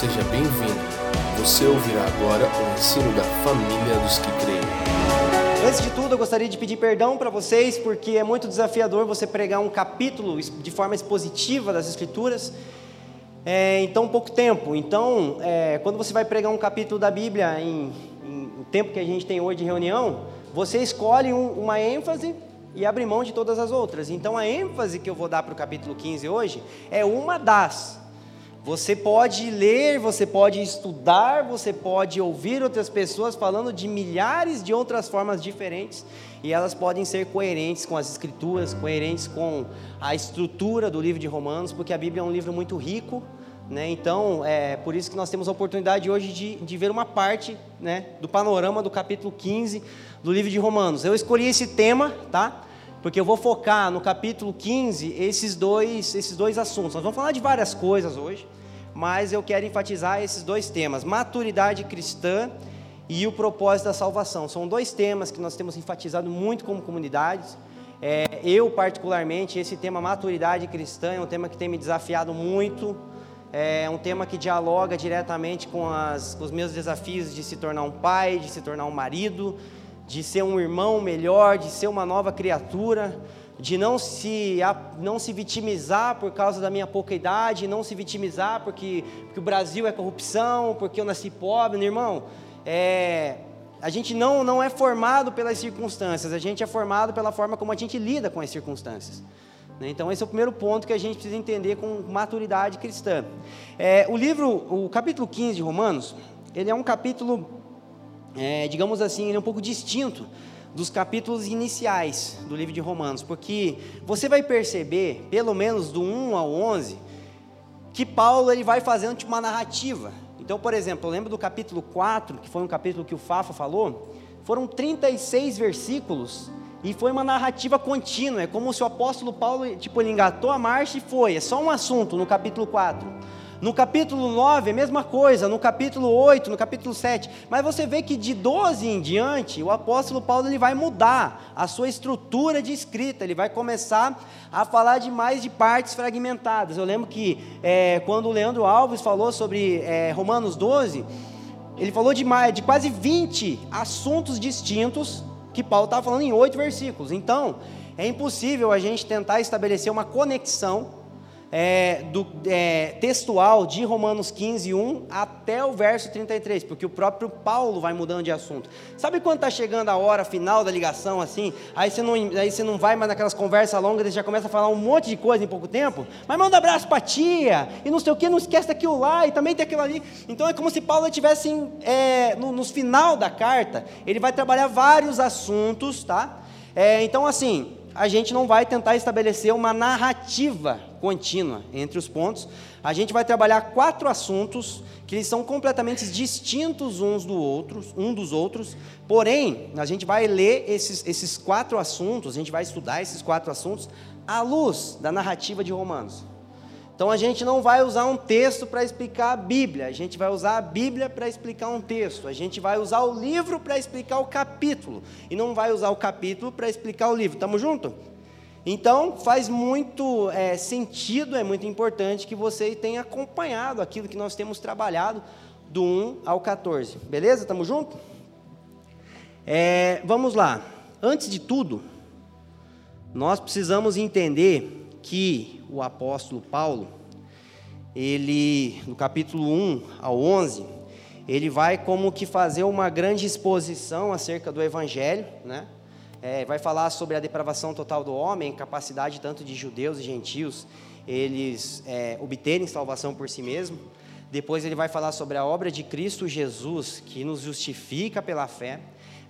seja bem-vindo. Você ouvirá agora o ensino da família dos que creem. Antes de tudo, eu gostaria de pedir perdão para vocês, porque é muito desafiador você pregar um capítulo de forma expositiva das Escrituras é, em tão pouco tempo. Então, é, quando você vai pregar um capítulo da Bíblia em, em, o tempo que a gente tem hoje de reunião, você escolhe um, uma ênfase e abre mão de todas as outras. Então, a ênfase que eu vou dar para o capítulo 15 hoje é uma das. Você pode ler, você pode estudar, você pode ouvir outras pessoas falando de milhares de outras formas diferentes e elas podem ser coerentes com as escrituras, coerentes com a estrutura do livro de Romanos, porque a Bíblia é um livro muito rico, né? Então, é por isso que nós temos a oportunidade hoje de, de ver uma parte né, do panorama do capítulo 15 do livro de Romanos. Eu escolhi esse tema, tá? Porque eu vou focar no capítulo 15 esses dois, esses dois assuntos. Nós vamos falar de várias coisas hoje, mas eu quero enfatizar esses dois temas: maturidade cristã e o propósito da salvação. São dois temas que nós temos enfatizado muito como comunidades. É, eu, particularmente, esse tema maturidade cristã é um tema que tem me desafiado muito. É um tema que dialoga diretamente com, as, com os meus desafios de se tornar um pai, de se tornar um marido, de ser um irmão melhor, de ser uma nova criatura, de não se, não se vitimizar por causa da minha pouca idade, não se vitimizar porque, porque o Brasil é corrupção, porque eu nasci pobre, meu irmão. É, a gente não, não é formado pelas circunstâncias, a gente é formado pela forma como a gente lida com as circunstâncias. Né? Então, esse é o primeiro ponto que a gente precisa entender com maturidade cristã. É, o livro, o capítulo 15 de Romanos, ele é um capítulo é, digamos assim, ele é um pouco distinto dos capítulos iniciais do livro de Romanos, porque você vai perceber, pelo menos do 1 ao 11, que Paulo ele vai fazendo tipo, uma narrativa. Então, por exemplo, eu lembro do capítulo 4, que foi um capítulo que o Fafa falou, foram 36 versículos e foi uma narrativa contínua, é como se o apóstolo Paulo, tipo, ele engatou a marcha e foi, é só um assunto no capítulo 4. No capítulo 9, a mesma coisa, no capítulo 8, no capítulo 7. Mas você vê que de 12 em diante, o apóstolo Paulo ele vai mudar a sua estrutura de escrita, ele vai começar a falar de mais de partes fragmentadas. Eu lembro que é, quando o Leandro Alves falou sobre é, Romanos 12, ele falou de, mais, de quase 20 assuntos distintos que Paulo estava falando em oito versículos. Então, é impossível a gente tentar estabelecer uma conexão é, do, é, textual de Romanos 15, 1 até o verso 33, porque o próprio Paulo vai mudando de assunto. Sabe quando está chegando a hora final da ligação, assim, aí você, não, aí você não vai mais naquelas conversas longas, e já começa a falar um monte de coisa em pouco tempo, mas manda abraço para tia, e não sei o que, não esquece daquilo lá, e também tem aquilo ali. Então é como se Paulo estivesse é, no, no final da carta, ele vai trabalhar vários assuntos, tá? É, então, assim, a gente não vai tentar estabelecer uma narrativa contínua entre os pontos. A gente vai trabalhar quatro assuntos que eles são completamente distintos uns do outros, um dos outros. Porém, a gente vai ler esses, esses quatro assuntos, a gente vai estudar esses quatro assuntos à luz da narrativa de Romanos. Então a gente não vai usar um texto para explicar a Bíblia, a gente vai usar a Bíblia para explicar um texto, a gente vai usar o livro para explicar o capítulo, e não vai usar o capítulo para explicar o livro. Estamos juntos? Então faz muito é, sentido, é muito importante que você tenha acompanhado aquilo que nós temos trabalhado do 1 ao 14. Beleza? Estamos juntos? É, vamos lá. Antes de tudo, nós precisamos entender que o apóstolo Paulo, ele, no capítulo 1 ao 11, ele vai como que fazer uma grande exposição acerca do Evangelho, né? É, vai falar sobre a depravação total do homem, capacidade tanto de judeus e gentios eles é, obterem salvação por si mesmo. Depois ele vai falar sobre a obra de Cristo Jesus, que nos justifica pela fé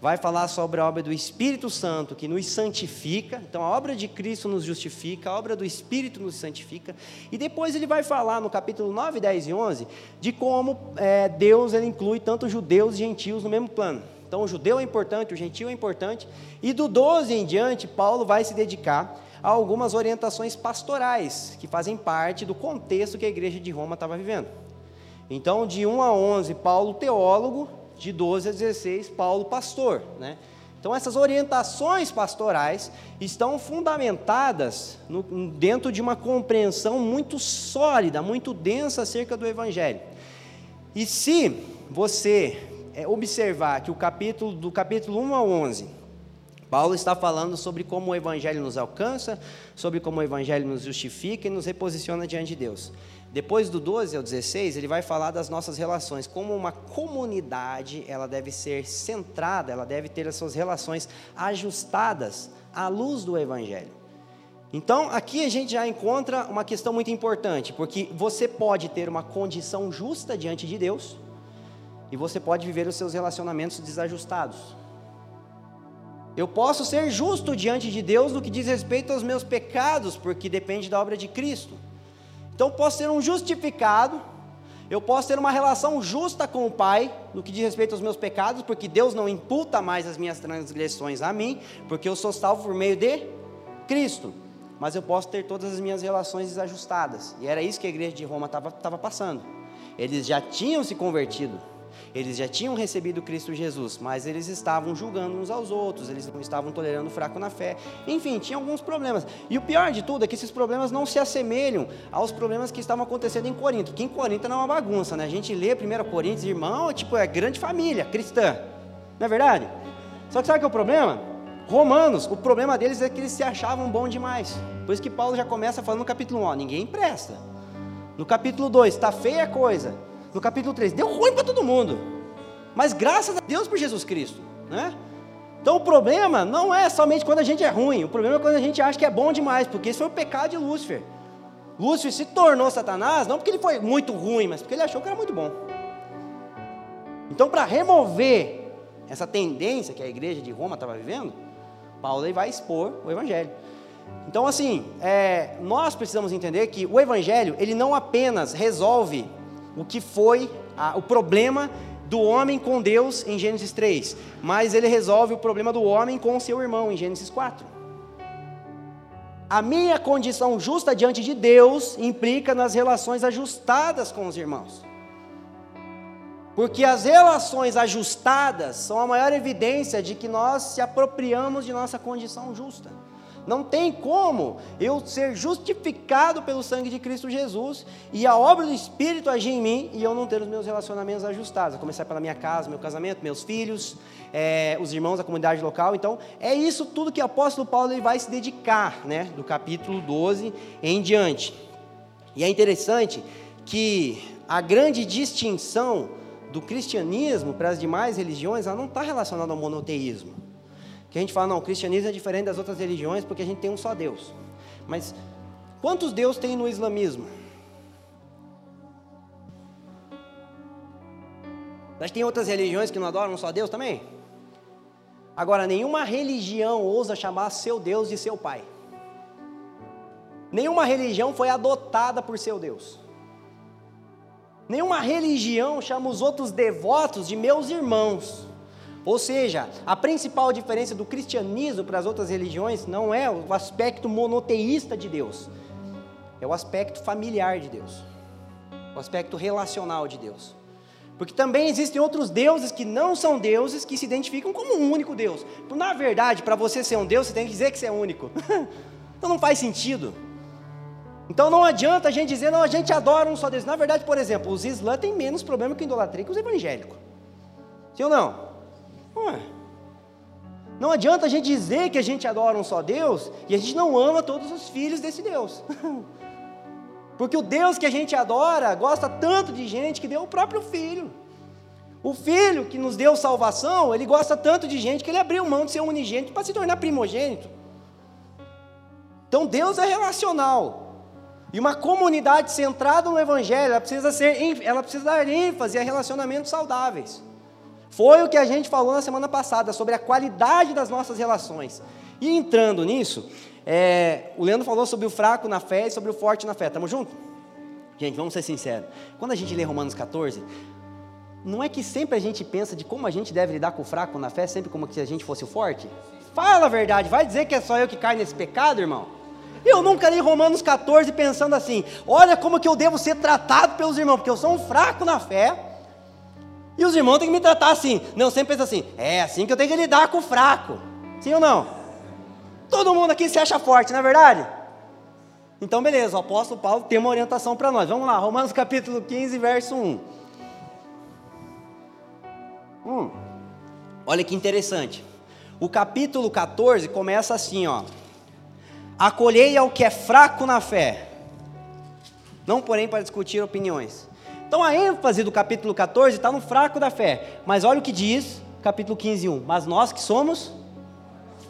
vai falar sobre a obra do Espírito Santo, que nos santifica. Então, a obra de Cristo nos justifica, a obra do Espírito nos santifica. E depois ele vai falar no capítulo 9, 10 e 11 de como é, Deus ele inclui tanto judeus e gentios no mesmo plano. Então, o judeu é importante, o gentio é importante. E do 12 em diante, Paulo vai se dedicar a algumas orientações pastorais, que fazem parte do contexto que a igreja de Roma estava vivendo. Então, de 1 a 11, Paulo, teólogo, de 12 a 16, Paulo pastor, né? Então essas orientações pastorais estão fundamentadas no, dentro de uma compreensão muito sólida, muito densa acerca do Evangelho. E se você é, observar que o capítulo do capítulo 1 ao 11, Paulo está falando sobre como o evangelho nos alcança, sobre como o evangelho nos justifica e nos reposiciona diante de Deus. Depois do 12 ao 16, ele vai falar das nossas relações, como uma comunidade, ela deve ser centrada, ela deve ter as suas relações ajustadas à luz do evangelho. Então, aqui a gente já encontra uma questão muito importante, porque você pode ter uma condição justa diante de Deus e você pode viver os seus relacionamentos desajustados. Eu posso ser justo diante de Deus no que diz respeito aos meus pecados, porque depende da obra de Cristo. Então, posso ser um justificado, eu posso ter uma relação justa com o Pai, no que diz respeito aos meus pecados, porque Deus não imputa mais as minhas transgressões a mim, porque eu sou salvo por meio de Cristo mas eu posso ter todas as minhas relações desajustadas. E era isso que a igreja de Roma estava passando. Eles já tinham se convertido, eles já tinham recebido Cristo Jesus, mas eles estavam julgando uns aos outros, eles não estavam tolerando o fraco na fé. Enfim, tinha alguns problemas. E o pior de tudo é que esses problemas não se assemelham aos problemas que estavam acontecendo em Corinto, que em Corinto não é uma bagunça, né? A gente lê 1 Coríntios, irmão, tipo, é grande família cristã. Não é verdade? Só que sabe que é o problema? Romanos, o problema deles é que eles se achavam bom demais. Por isso que Paulo já começa falando no capítulo 1, ó, ninguém presta. No capítulo 2, está feia a coisa. No capítulo 3, deu ruim para todo mundo. Mas graças a Deus por Jesus Cristo, né? Então o problema não é somente quando a gente é ruim, o problema é quando a gente acha que é bom demais, porque esse foi o pecado de Lúcifer. Lúcifer se tornou Satanás, não porque ele foi muito ruim, mas porque ele achou que era muito bom. Então, para remover essa tendência que a igreja de Roma estava vivendo, Paulo vai expor o Evangelho. Então, assim, é, nós precisamos entender que o Evangelho, ele não apenas resolve o que foi a, o problema do homem com Deus em Gênesis 3, mas ele resolve o problema do homem com seu irmão em Gênesis 4. A minha condição justa diante de Deus implica nas relações ajustadas com os irmãos. Porque as relações ajustadas são a maior evidência de que nós se apropriamos de nossa condição justa. Não tem como eu ser justificado pelo sangue de Cristo Jesus e a obra do Espírito agir em mim e eu não ter os meus relacionamentos ajustados. A começar pela minha casa, meu casamento, meus filhos, é, os irmãos da comunidade local. Então, é isso tudo que o apóstolo Paulo ele vai se dedicar, né, do capítulo 12 em diante. E é interessante que a grande distinção do cristianismo para as demais religiões, ela não está relacionada ao monoteísmo. Que a gente fala, não, o cristianismo é diferente das outras religiões porque a gente tem um só Deus. Mas quantos deuses tem no islamismo? Mas tem outras religiões que não adoram um só Deus também? Agora, nenhuma religião ousa chamar seu Deus de seu pai. Nenhuma religião foi adotada por seu Deus. Nenhuma religião chama os outros devotos de meus irmãos. Ou seja, a principal diferença do cristianismo para as outras religiões não é o aspecto monoteísta de Deus, é o aspecto familiar de Deus, o aspecto relacional de Deus. Porque também existem outros deuses que não são deuses que se identificam como um único Deus. Na verdade, para você ser um Deus, você tem que dizer que você é único. então não faz sentido. Então não adianta a gente dizer, não, a gente adora um só Deus. Na verdade, por exemplo, os islãs têm menos problema com idolatria que os evangélicos. Sim ou não? Não é. Não adianta a gente dizer que a gente adora um só Deus e a gente não ama todos os filhos desse Deus. Porque o Deus que a gente adora gosta tanto de gente que deu o próprio filho. O filho que nos deu salvação, ele gosta tanto de gente que ele abriu mão de ser unigênito para se tornar primogênito. Então Deus é relacional. E uma comunidade centrada no Evangelho, ela precisa, ser, ela precisa dar ênfase a relacionamentos saudáveis. Foi o que a gente falou na semana passada, sobre a qualidade das nossas relações. E entrando nisso, é, o Leandro falou sobre o fraco na fé e sobre o forte na fé. Estamos juntos? Gente, vamos ser sinceros. Quando a gente lê Romanos 14, não é que sempre a gente pensa de como a gente deve lidar com o fraco na fé, sempre como se a gente fosse o forte? Fala a verdade, vai dizer que é só eu que caio nesse pecado, irmão? Eu nunca li Romanos 14 pensando assim: olha como que eu devo ser tratado pelos irmãos, porque eu sou um fraco na fé. E os irmãos têm que me tratar assim. Não, sempre pensa assim: é assim que eu tenho que lidar com o fraco. Sim ou não? Todo mundo aqui se acha forte, não é verdade? Então, beleza, o apóstolo Paulo tem uma orientação para nós. Vamos lá, Romanos capítulo 15, verso 1. Hum, olha que interessante. O capítulo 14 começa assim, ó. Acolhei ao que é fraco na fé. Não, porém, para discutir opiniões. Então a ênfase do capítulo 14 está no fraco da fé. Mas olha o que diz, capítulo 15, 1. Mas nós que somos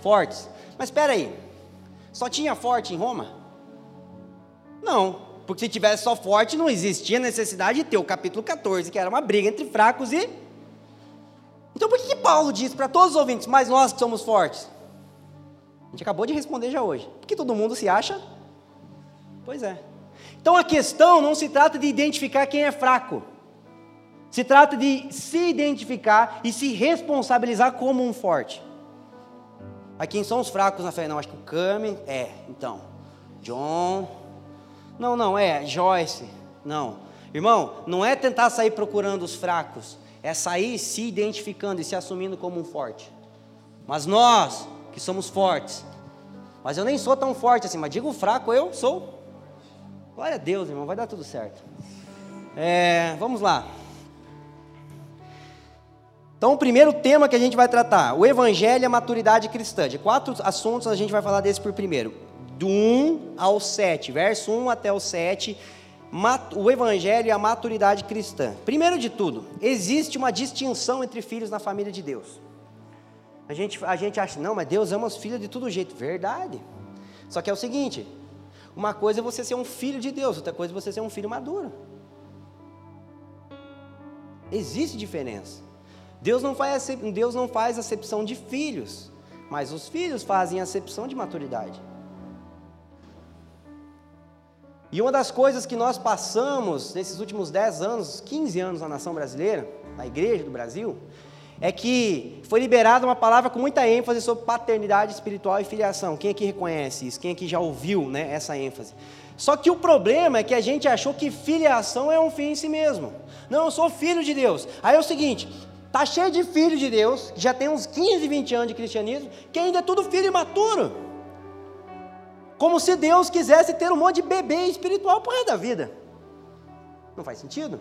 fortes. Mas espera aí, só tinha forte em Roma? Não, porque se tivesse só forte, não existia necessidade de ter o capítulo 14, que era uma briga entre fracos e. Então por que, que Paulo diz para todos os ouvintes, mas nós que somos fortes? A gente acabou de responder já hoje. Porque todo mundo se acha? Pois é. Então a questão não se trata de identificar quem é fraco. Se trata de se identificar e se responsabilizar como um forte. Aí quem são os fracos na fé? Não, acho que o Cami é, então. John. Não, não, é Joyce. Não. Irmão, não é tentar sair procurando os fracos, é sair se identificando e se assumindo como um forte. Mas nós, que somos fortes, mas eu nem sou tão forte assim, mas digo fraco, eu sou. Glória a Deus, irmão, vai dar tudo certo. É, vamos lá. Então, o primeiro tema que a gente vai tratar, o Evangelho e a maturidade cristã. De quatro assuntos, a gente vai falar desse por primeiro. Do 1 ao 7, verso 1 até o 7, o Evangelho e a maturidade cristã. Primeiro de tudo, existe uma distinção entre filhos na família de Deus. A gente, a gente acha, não, mas Deus ama os filhos de todo jeito. Verdade. Só que é o seguinte: uma coisa é você ser um filho de Deus, outra coisa é você ser um filho maduro. Existe diferença. Deus não faz, Deus não faz acepção de filhos, mas os filhos fazem acepção de maturidade. E uma das coisas que nós passamos nesses últimos 10 anos, 15 anos na nação brasileira, na igreja do Brasil, é que foi liberada uma palavra com muita ênfase sobre paternidade espiritual e filiação. Quem aqui reconhece isso? Quem aqui já ouviu né, essa ênfase? Só que o problema é que a gente achou que filiação é um fim em si mesmo. Não, eu sou filho de Deus. Aí é o seguinte: Está cheio de filho de Deus, que já tem uns 15, 20 anos de cristianismo, que ainda é tudo filho imaturo. Como se Deus quisesse ter um monte de bebê espiritual por resto da vida. Não faz sentido?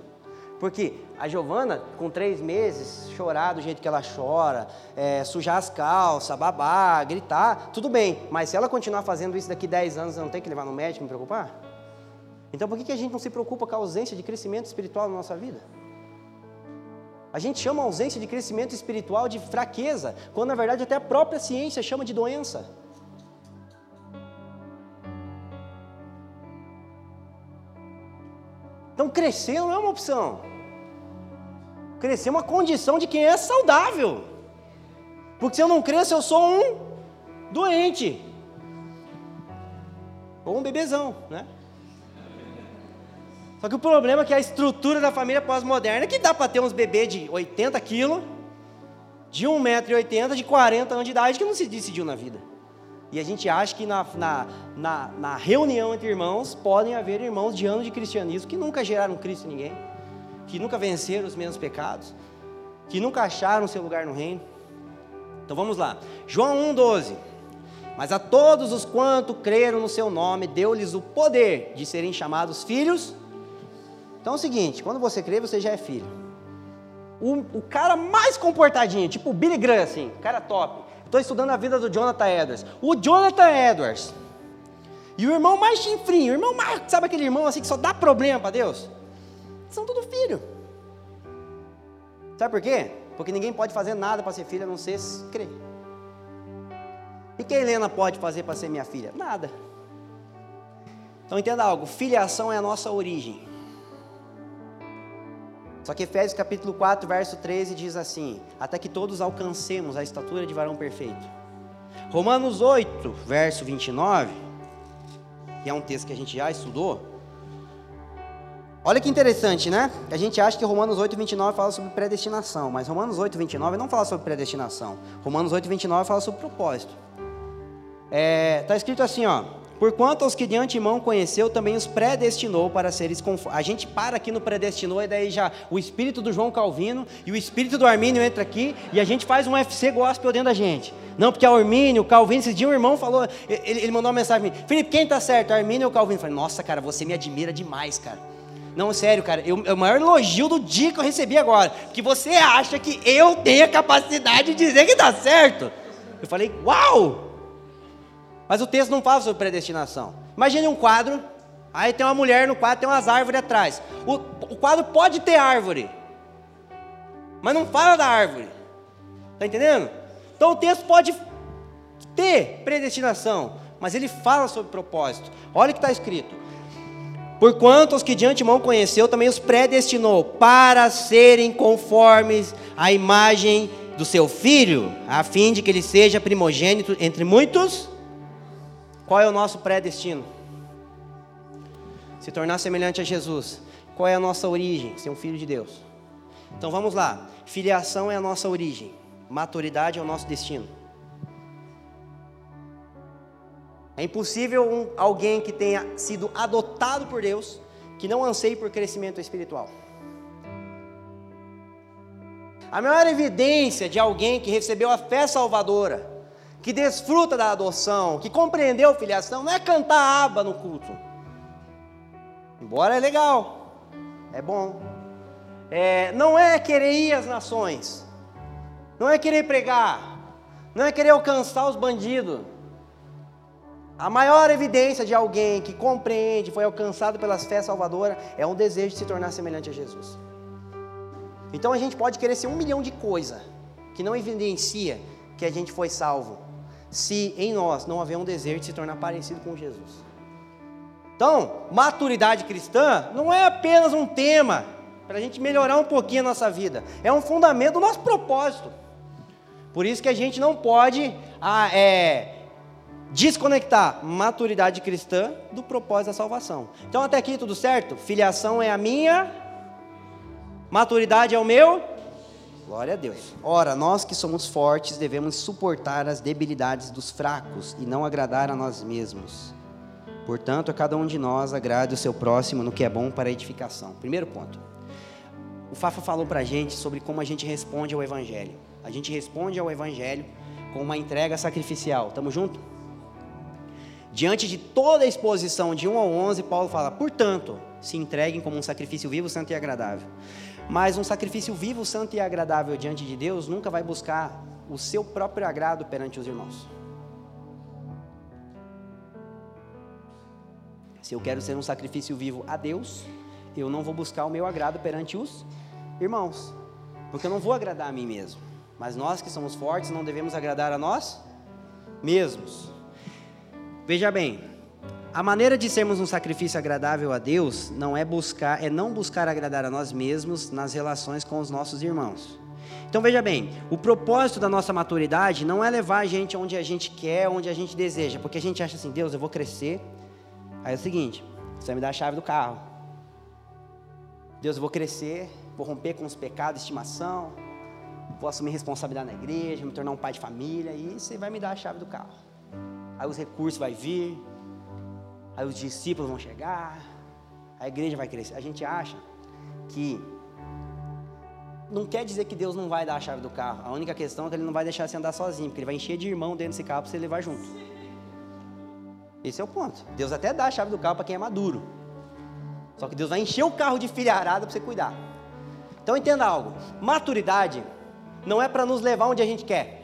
Porque a Giovana, com três meses, chorar do jeito que ela chora, é, sujar as calças, babar, gritar, tudo bem. Mas se ela continuar fazendo isso daqui 10 anos, eu não tem que levar no médico me preocupar? Então por que, que a gente não se preocupa com a ausência de crescimento espiritual na nossa vida? A gente chama a ausência de crescimento espiritual de fraqueza, quando na verdade até a própria ciência chama de doença. Então crescer não é uma opção. Crescer é uma condição de quem é saudável. Porque se eu não cresço, eu sou um doente. Ou um bebezão, né? Só que o problema é que a estrutura da família pós-moderna é que dá para ter uns bebês de 80 quilos, de 1,80m, de 40 anos de idade, que não se decidiu na vida. E a gente acha que na, na, na, na, reunião entre irmãos podem haver irmãos de anos de cristianismo que nunca geraram Cristo em ninguém, que nunca venceram os mesmos pecados, que nunca acharam seu lugar no reino. Então vamos lá. João 1,12. Mas a todos os quanto creram no seu nome, deu-lhes o poder de serem chamados filhos então é o seguinte, quando você crê, você já é filho. O, o cara mais comportadinho, tipo o Billy Graham, assim, cara top. Estou estudando a vida do Jonathan Edwards. O Jonathan Edwards. E o irmão mais chinfrinho, o irmão mais, sabe aquele irmão assim que só dá problema para Deus? São tudo filho. Sabe por quê? Porque ninguém pode fazer nada para ser filho a não ser crer. E que a Helena pode fazer para ser minha filha? Nada. Então entenda algo, filiação é a nossa origem. Só que Efésios capítulo 4, verso 13 diz assim: Até que todos alcancemos a estatura de varão perfeito. Romanos 8, verso 29, que é um texto que a gente já estudou. Olha que interessante, né? A gente acha que Romanos 8, 29 fala sobre predestinação, mas Romanos 8, 29 não fala sobre predestinação. Romanos 8, 29 fala sobre propósito. Está é, tá escrito assim, ó. Porquanto aos que de antemão conheceu, também os predestinou para seres conformes. A gente para aqui no predestinou, e daí já o espírito do João Calvino e o espírito do Armínio entra aqui, e a gente faz um FC gospel dentro da gente. Não, porque é o Armínio, Calvino, esse dia um irmão falou, ele, ele mandou uma mensagem para mim, Felipe, quem está certo, Armínio ou Calvino? Eu falei, nossa, cara, você me admira demais, cara. Não, sério, cara, eu, é o maior elogio do dia que eu recebi agora. Que você acha que eu tenho a capacidade de dizer que dá certo. Eu falei, uau! Mas o texto não fala sobre predestinação. Imagine um quadro, aí tem uma mulher no quadro, tem umas árvores atrás. O, o quadro pode ter árvore, mas não fala da árvore. Está entendendo? Então o texto pode ter predestinação, mas ele fala sobre propósito. Olha o que está escrito: Porquanto os que de antemão conheceu, também os predestinou para serem conformes à imagem do seu filho, a fim de que ele seja primogênito entre muitos. Qual é o nosso predestino? Se tornar semelhante a Jesus. Qual é a nossa origem? Ser um filho de Deus. Então vamos lá. Filiação é a nossa origem. Maturidade é o nosso destino. É impossível um, alguém que tenha sido adotado por Deus que não anseie por crescimento espiritual. A maior evidência de alguém que recebeu a fé salvadora, que desfruta da adoção, que compreendeu filiação, não é cantar aba no culto. Embora é legal, é bom. É, não é querer ir às nações, não é querer pregar, não é querer alcançar os bandidos a maior evidência de alguém que compreende, foi alcançado pelas fé salvadora, é um desejo de se tornar semelhante a Jesus. Então a gente pode querer ser um milhão de coisas que não evidencia que a gente foi salvo, se em nós não haver um desejo de se tornar parecido com Jesus. Então, maturidade cristã não é apenas um tema para a gente melhorar um pouquinho a nossa vida, é um fundamento do nosso propósito. Por isso que a gente não pode ah, é, desconectar maturidade cristã do propósito da salvação. Então até aqui tudo certo? Filiação é a minha, maturidade é o meu. Glória a Deus. Ora, nós que somos fortes devemos suportar as debilidades dos fracos e não agradar a nós mesmos. Portanto, a cada um de nós agrade o seu próximo no que é bom para a edificação. Primeiro ponto. O Fafa falou para a gente sobre como a gente responde ao Evangelho. A gente responde ao Evangelho com uma entrega sacrificial. Tamo junto? Diante de toda a exposição de 1 ao 11, Paulo fala: portanto, se entreguem como um sacrifício vivo, santo e agradável. Mas um sacrifício vivo, santo e agradável diante de Deus nunca vai buscar o seu próprio agrado perante os irmãos. Se eu quero ser um sacrifício vivo a Deus, eu não vou buscar o meu agrado perante os irmãos, porque eu não vou agradar a mim mesmo. Mas nós que somos fortes não devemos agradar a nós mesmos. Veja bem, a maneira de sermos um sacrifício agradável a Deus não é buscar, é não buscar agradar a nós mesmos nas relações com os nossos irmãos. Então veja bem, o propósito da nossa maturidade não é levar a gente onde a gente quer, onde a gente deseja, porque a gente acha assim, Deus, eu vou crescer. Aí é o seguinte, você vai me dar a chave do carro. Deus, eu vou crescer, vou romper com os pecados estimação, vou assumir responsabilidade na igreja, me tornar um pai de família, e você vai me dar a chave do carro aí os recursos vai vir, aí os discípulos vão chegar, a igreja vai crescer. A gente acha que não quer dizer que Deus não vai dar a chave do carro. A única questão é que ele não vai deixar você andar sozinho, porque ele vai encher de irmão dentro desse carro para você levar junto. Esse é o ponto. Deus até dá a chave do carro para quem é maduro. Só que Deus vai encher o carro de filharada para você cuidar. Então entenda algo: maturidade não é para nos levar onde a gente quer.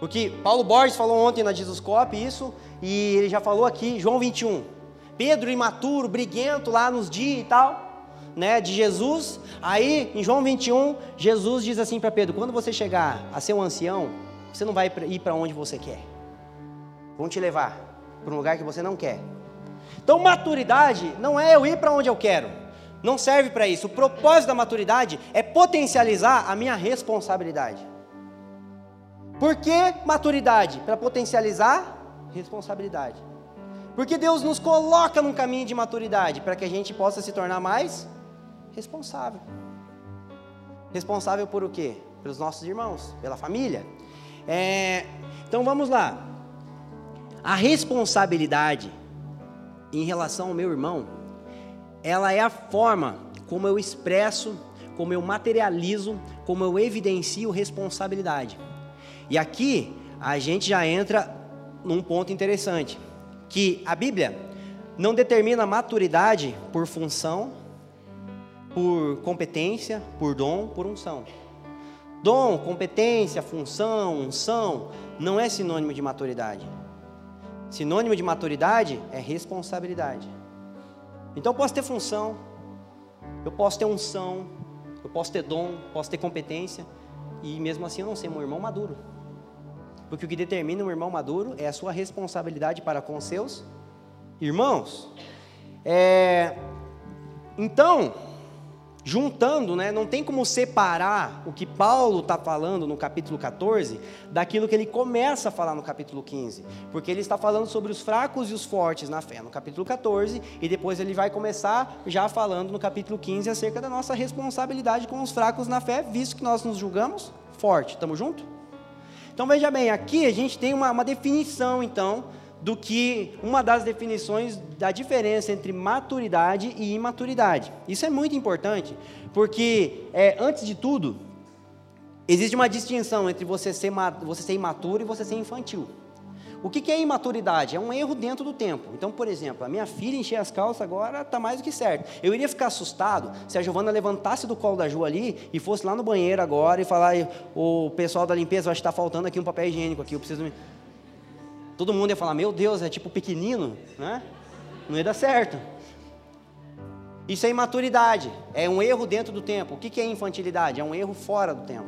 Porque Paulo Borges falou ontem na Jesuscope isso, e ele já falou aqui, João 21. Pedro imaturo, briguento lá nos dias e tal, né, de Jesus. Aí, em João 21, Jesus diz assim para Pedro: quando você chegar a ser um ancião, você não vai ir para onde você quer. Vão te levar para um lugar que você não quer. Então, maturidade não é eu ir para onde eu quero. Não serve para isso. O propósito da maturidade é potencializar a minha responsabilidade. Por que maturidade? Para potencializar responsabilidade. Porque Deus nos coloca num caminho de maturidade para que a gente possa se tornar mais responsável. Responsável por o quê? Pelos nossos irmãos, pela família. É, então vamos lá. A responsabilidade em relação ao meu irmão, ela é a forma como eu expresso, como eu materializo, como eu evidencio responsabilidade. E aqui a gente já entra num ponto interessante, que a Bíblia não determina maturidade por função, por competência, por dom, por unção. Dom, competência, função, unção não é sinônimo de maturidade. Sinônimo de maturidade é responsabilidade. Então eu posso ter função, eu posso ter unção, eu posso ter dom, posso ter competência, e mesmo assim eu não ser um irmão maduro. Porque o que determina um irmão maduro é a sua responsabilidade para com seus irmãos. É, então, juntando, né, não tem como separar o que Paulo está falando no capítulo 14 daquilo que ele começa a falar no capítulo 15, porque ele está falando sobre os fracos e os fortes na fé no capítulo 14 e depois ele vai começar já falando no capítulo 15 acerca da nossa responsabilidade com os fracos na fé, visto que nós nos julgamos forte. Estamos juntos? Então veja bem, aqui a gente tem uma, uma definição então do que uma das definições da diferença entre maturidade e imaturidade. Isso é muito importante, porque, é, antes de tudo, existe uma distinção entre você ser, você ser imaturo e você ser infantil. O que, é imaturidade? É um erro dentro do tempo. Então, por exemplo, a minha filha encher as calças agora está mais do que certo. Eu iria ficar assustado se a Giovana levantasse do colo da Ju ali e fosse lá no banheiro agora e falar: o pessoal da limpeza, acho que está faltando aqui um papel higiênico aqui, eu preciso. Todo mundo ia falar, meu Deus, é tipo pequenino, né? Não ia dar certo. Isso é imaturidade, é um erro dentro do tempo. O que é infantilidade? É um erro fora do tempo.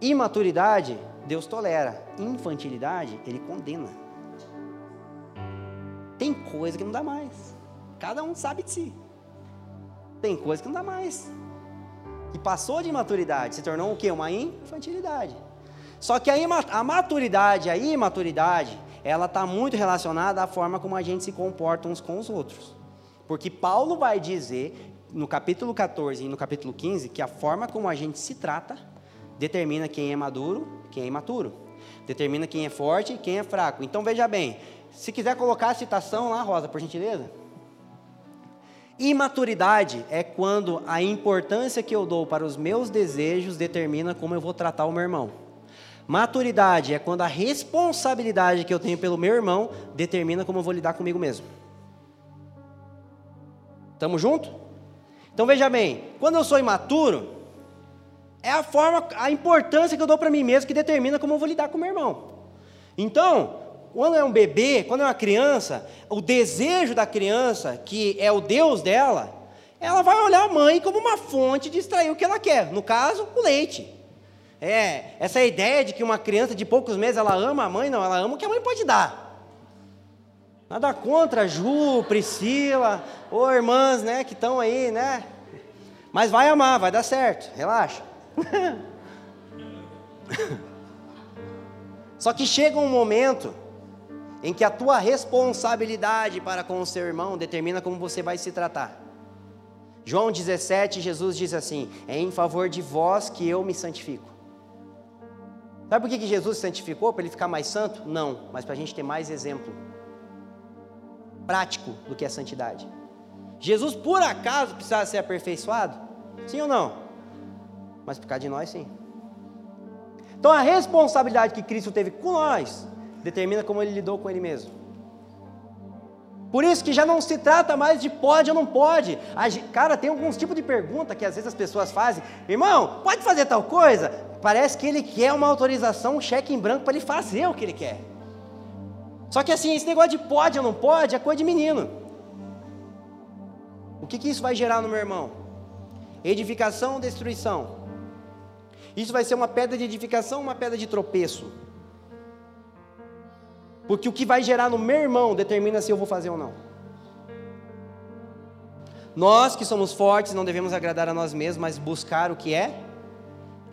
Imaturidade, Deus tolera. Infantilidade, Ele condena. Tem coisa que não dá mais. Cada um sabe de si. Tem coisa que não dá mais. E passou de imaturidade, se tornou o quê? Uma infantilidade. Só que a maturidade, a imaturidade, ela está muito relacionada à forma como a gente se comporta uns com os outros. Porque Paulo vai dizer, no capítulo 14 e no capítulo 15, que a forma como a gente se trata determina quem é maduro, quem é imaturo. Determina quem é forte e quem é fraco. Então veja bem, se quiser colocar a citação lá, Rosa, por gentileza. Imaturidade é quando a importância que eu dou para os meus desejos determina como eu vou tratar o meu irmão. Maturidade é quando a responsabilidade que eu tenho pelo meu irmão determina como eu vou lidar comigo mesmo. Estamos juntos? Então veja bem, quando eu sou imaturo, é a forma, a importância que eu dou para mim mesmo que determina como eu vou lidar com meu irmão. Então, quando é um bebê, quando é uma criança, o desejo da criança, que é o Deus dela, ela vai olhar a mãe como uma fonte de extrair o que ela quer. No caso, o leite. É, essa ideia de que uma criança de poucos meses ela ama a mãe, não, ela ama o que a mãe pode dar. Nada contra Ju, Priscila, ou irmãs, né, que estão aí, né? Mas vai amar, vai dar certo, relaxa. Só que chega um momento em que a tua responsabilidade para com o seu irmão determina como você vai se tratar. João 17, Jesus diz assim: É em favor de vós que eu me santifico. Sabe por que Jesus se santificou? Para ele ficar mais santo? Não, mas para a gente ter mais exemplo prático do que a santidade. Jesus, por acaso, precisava ser aperfeiçoado? Sim ou não? Mas por causa de nós, sim. Então a responsabilidade que Cristo teve com nós determina como ele lidou com ele mesmo. Por isso que já não se trata mais de pode ou não pode. Cara, tem alguns tipos de pergunta que às vezes as pessoas fazem. Irmão, pode fazer tal coisa? Parece que ele quer uma autorização, um cheque em branco para ele fazer o que ele quer. Só que assim, esse negócio de pode ou não pode é coisa de menino. O que, que isso vai gerar no meu irmão? Edificação ou destruição? Isso vai ser uma pedra de edificação uma pedra de tropeço? Porque o que vai gerar no meu irmão determina se eu vou fazer ou não. Nós que somos fortes não devemos agradar a nós mesmos, mas buscar o que é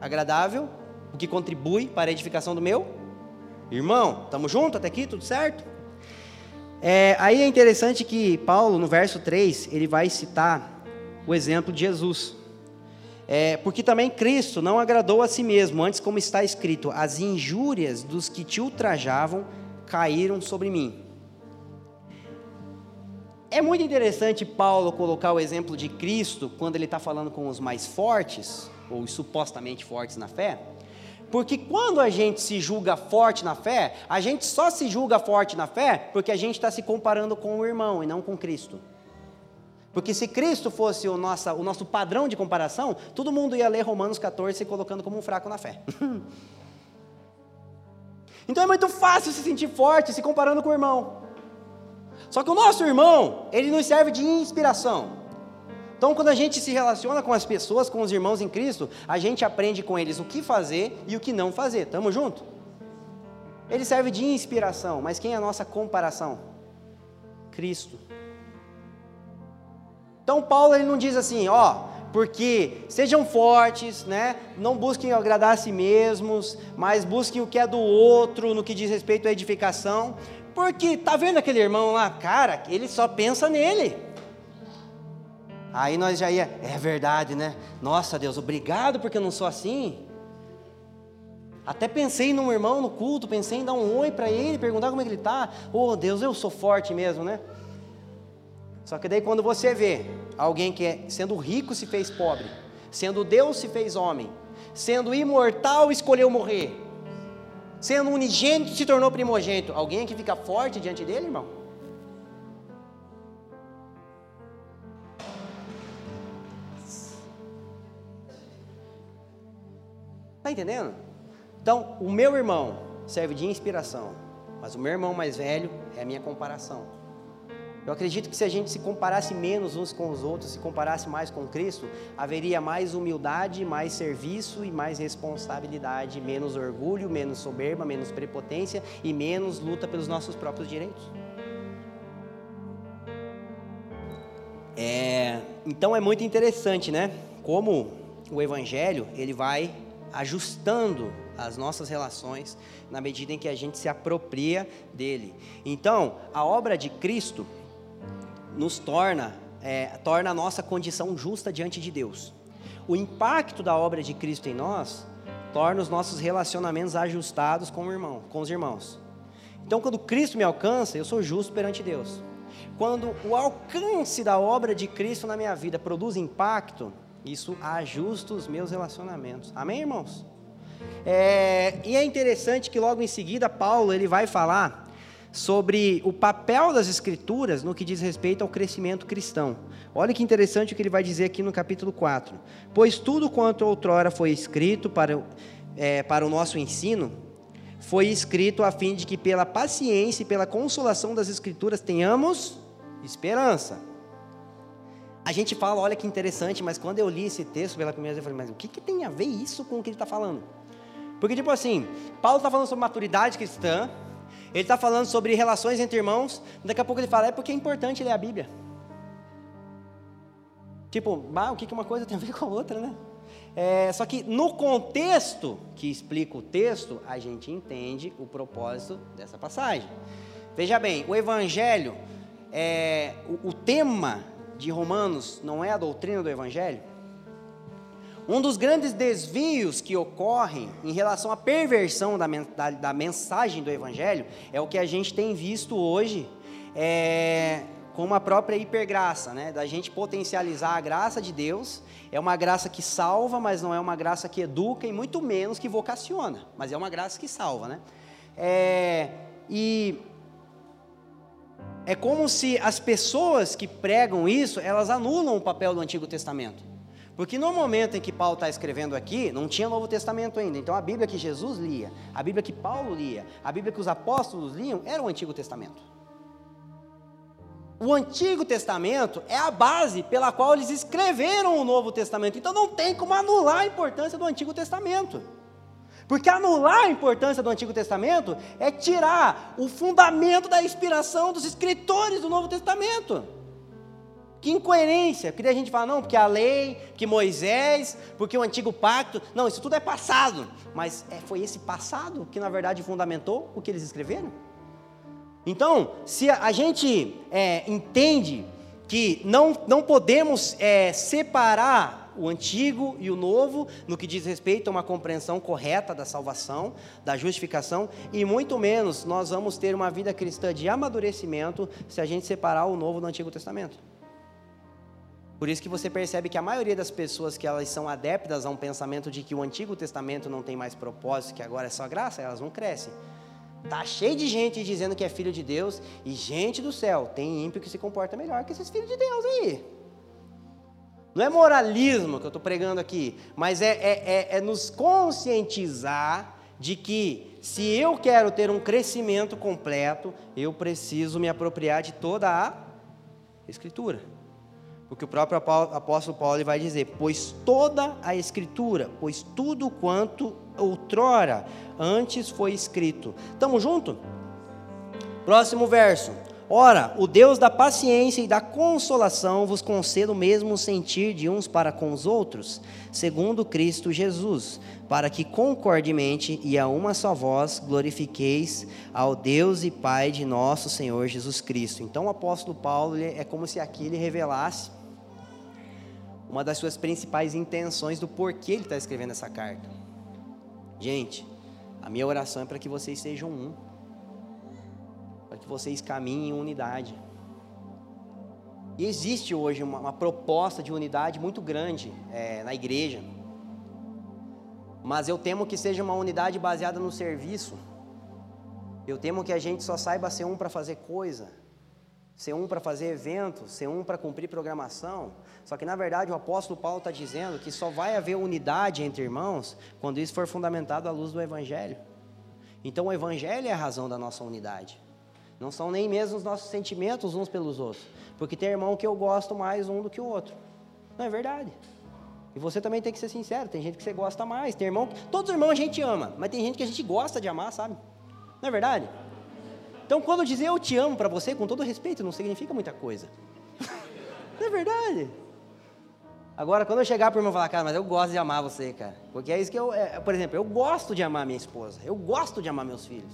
agradável, o que contribui para a edificação do meu irmão. Estamos juntos até aqui? Tudo certo? É, aí é interessante que Paulo, no verso 3, ele vai citar o exemplo de Jesus. É, porque também Cristo não agradou a si mesmo, antes, como está escrito: as injúrias dos que te ultrajavam caíram sobre mim. É muito interessante Paulo colocar o exemplo de Cristo quando ele está falando com os mais fortes, ou os supostamente fortes na fé, Porque quando a gente se julga forte na fé, a gente só se julga forte na fé porque a gente está se comparando com o irmão e não com Cristo. Porque se Cristo fosse o, nossa, o nosso padrão de comparação, todo mundo ia ler Romanos 14 se colocando como um fraco na fé. então é muito fácil se sentir forte se comparando com o irmão. Só que o nosso irmão, ele nos serve de inspiração. Então, quando a gente se relaciona com as pessoas, com os irmãos em Cristo, a gente aprende com eles o que fazer e o que não fazer. Tamo junto? Ele serve de inspiração, mas quem é a nossa comparação? Cristo. Então Paulo ele não diz assim, ó, porque sejam fortes, né? Não busquem agradar a si mesmos, mas busquem o que é do outro no que diz respeito à edificação. Porque tá vendo aquele irmão lá, cara, ele só pensa nele. Aí nós já ia, é verdade, né? Nossa Deus, obrigado porque eu não sou assim. Até pensei num irmão no culto, pensei em dar um oi para ele, perguntar como é que ele está. Oh Deus, eu sou forte mesmo, né? Só que daí quando você vê alguém que é, sendo rico se fez pobre, sendo Deus se fez homem, sendo imortal escolheu morrer, sendo unigênito se tornou primogênito, alguém que fica forte diante dele, irmão? Está entendendo? Então, o meu irmão serve de inspiração, mas o meu irmão mais velho é a minha comparação. Eu acredito que se a gente se comparasse menos uns com os outros, se comparasse mais com Cristo, haveria mais humildade, mais serviço e mais responsabilidade, menos orgulho, menos soberba, menos prepotência e menos luta pelos nossos próprios direitos. É, então é muito interessante, né? Como o Evangelho ele vai ajustando as nossas relações na medida em que a gente se apropria dele. Então, a obra de Cristo nos torna, é, torna a nossa condição justa diante de Deus. O impacto da obra de Cristo em nós torna os nossos relacionamentos ajustados com o irmão, com os irmãos. Então, quando Cristo me alcança, eu sou justo perante Deus. Quando o alcance da obra de Cristo na minha vida produz impacto, isso ajusta os meus relacionamentos. Amém, irmãos? É, e é interessante que logo em seguida Paulo ele vai falar sobre o papel das escrituras no que diz respeito ao crescimento cristão. Olha que interessante o que ele vai dizer aqui no capítulo 4. Pois tudo quanto outrora foi escrito para, é, para o nosso ensino, foi escrito a fim de que pela paciência e pela consolação das escrituras tenhamos esperança. A gente fala, olha que interessante, mas quando eu li esse texto pela primeira vez, eu falei, mas o que, que tem a ver isso com o que ele está falando? Porque, tipo assim, Paulo está falando sobre maturidade cristã, ele está falando sobre relações entre irmãos, daqui a pouco ele fala, é porque é importante ler a Bíblia. Tipo, bah, o que, uma coisa tem a ver com a outra, né? É, só que no contexto que explica o texto, a gente entende o propósito dessa passagem. Veja bem, o Evangelho, é, o, o tema de Romanos não é a doutrina do Evangelho? Um dos grandes desvios que ocorrem em relação à perversão da, da, da mensagem do Evangelho é o que a gente tem visto hoje é, com a própria hipergraça, né? da gente potencializar a graça de Deus. É uma graça que salva, mas não é uma graça que educa e muito menos que vocaciona, mas é uma graça que salva. Né? É, e é como se as pessoas que pregam isso, elas anulam o papel do Antigo Testamento. Porque no momento em que Paulo está escrevendo aqui, não tinha Novo Testamento ainda. Então a Bíblia que Jesus lia, a Bíblia que Paulo lia, a Bíblia que os apóstolos liam, era o Antigo Testamento. O Antigo Testamento é a base pela qual eles escreveram o Novo Testamento. Então não tem como anular a importância do Antigo Testamento. Porque anular a importância do Antigo Testamento é tirar o fundamento da inspiração dos escritores do Novo Testamento. Que incoerência, porque a gente fala, não, porque a lei, que Moisés, porque o antigo pacto, não, isso tudo é passado, mas é, foi esse passado que na verdade fundamentou o que eles escreveram. Então, se a, a gente é, entende que não, não podemos é, separar o antigo e o novo no que diz respeito a uma compreensão correta da salvação, da justificação, e muito menos nós vamos ter uma vida cristã de amadurecimento se a gente separar o novo do Antigo Testamento. Por isso que você percebe que a maioria das pessoas que elas são adeptas a um pensamento de que o Antigo Testamento não tem mais propósito, que agora é só graça, elas não crescem. Tá cheio de gente dizendo que é filho de Deus e gente do céu, tem ímpio que se comporta melhor que esses filhos de Deus aí. Não é moralismo que eu estou pregando aqui, mas é, é, é, é nos conscientizar de que se eu quero ter um crescimento completo, eu preciso me apropriar de toda a Escritura. Porque o próprio apóstolo Paulo vai dizer: Pois toda a Escritura, pois tudo quanto outrora antes foi escrito. Estamos junto? Próximo verso. Ora, o Deus da paciência e da consolação vos conceda o mesmo sentir de uns para com os outros, segundo Cristo Jesus, para que concordemente e a uma só voz glorifiqueis ao Deus e Pai de nosso Senhor Jesus Cristo. Então o apóstolo Paulo é como se aqui ele revelasse uma das suas principais intenções do porquê ele está escrevendo essa carta. Gente, a minha oração é para que vocês sejam um, para que vocês caminhem em unidade. E existe hoje uma, uma proposta de unidade muito grande é, na igreja, mas eu temo que seja uma unidade baseada no serviço. Eu temo que a gente só saiba ser um para fazer coisa, ser um para fazer evento, ser um para cumprir programação. Só que na verdade o apóstolo Paulo está dizendo que só vai haver unidade entre irmãos quando isso for fundamentado à luz do Evangelho. Então o Evangelho é a razão da nossa unidade. Não são nem mesmo os nossos sentimentos uns pelos outros. Porque tem irmão que eu gosto mais um do que o outro. Não é verdade. E você também tem que ser sincero, tem gente que você gosta mais, tem irmão. Todos os irmãos a gente ama, mas tem gente que a gente gosta de amar, sabe? Não é verdade? Então, quando eu dizer eu te amo para você, com todo respeito, não significa muita coisa. não é verdade? Agora, quando eu chegar para o irmão falar, cara, mas eu gosto de amar você, cara. Porque é isso que eu, é, por exemplo, eu gosto de amar minha esposa, eu gosto de amar meus filhos.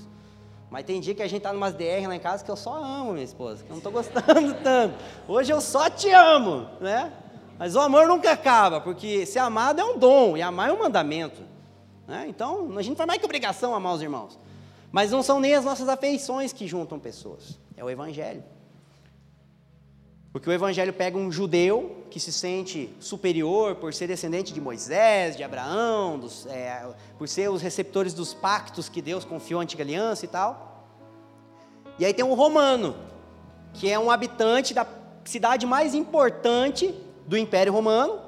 Mas tem dia que a gente tá numas DR lá em casa que eu só amo minha esposa, que eu não estou gostando tanto. Hoje eu só te amo, né? Mas o amor nunca acaba, porque ser amado é um dom, e amar é um mandamento. Né? Então, a gente não faz mais que obrigação amar os irmãos. Mas não são nem as nossas afeições que juntam pessoas, é o Evangelho. Porque o Evangelho pega um judeu que se sente superior por ser descendente de Moisés, de Abraão, dos, é, por ser os receptores dos pactos que Deus confiou à antiga aliança e tal. E aí tem um romano, que é um habitante da cidade mais importante do Império Romano,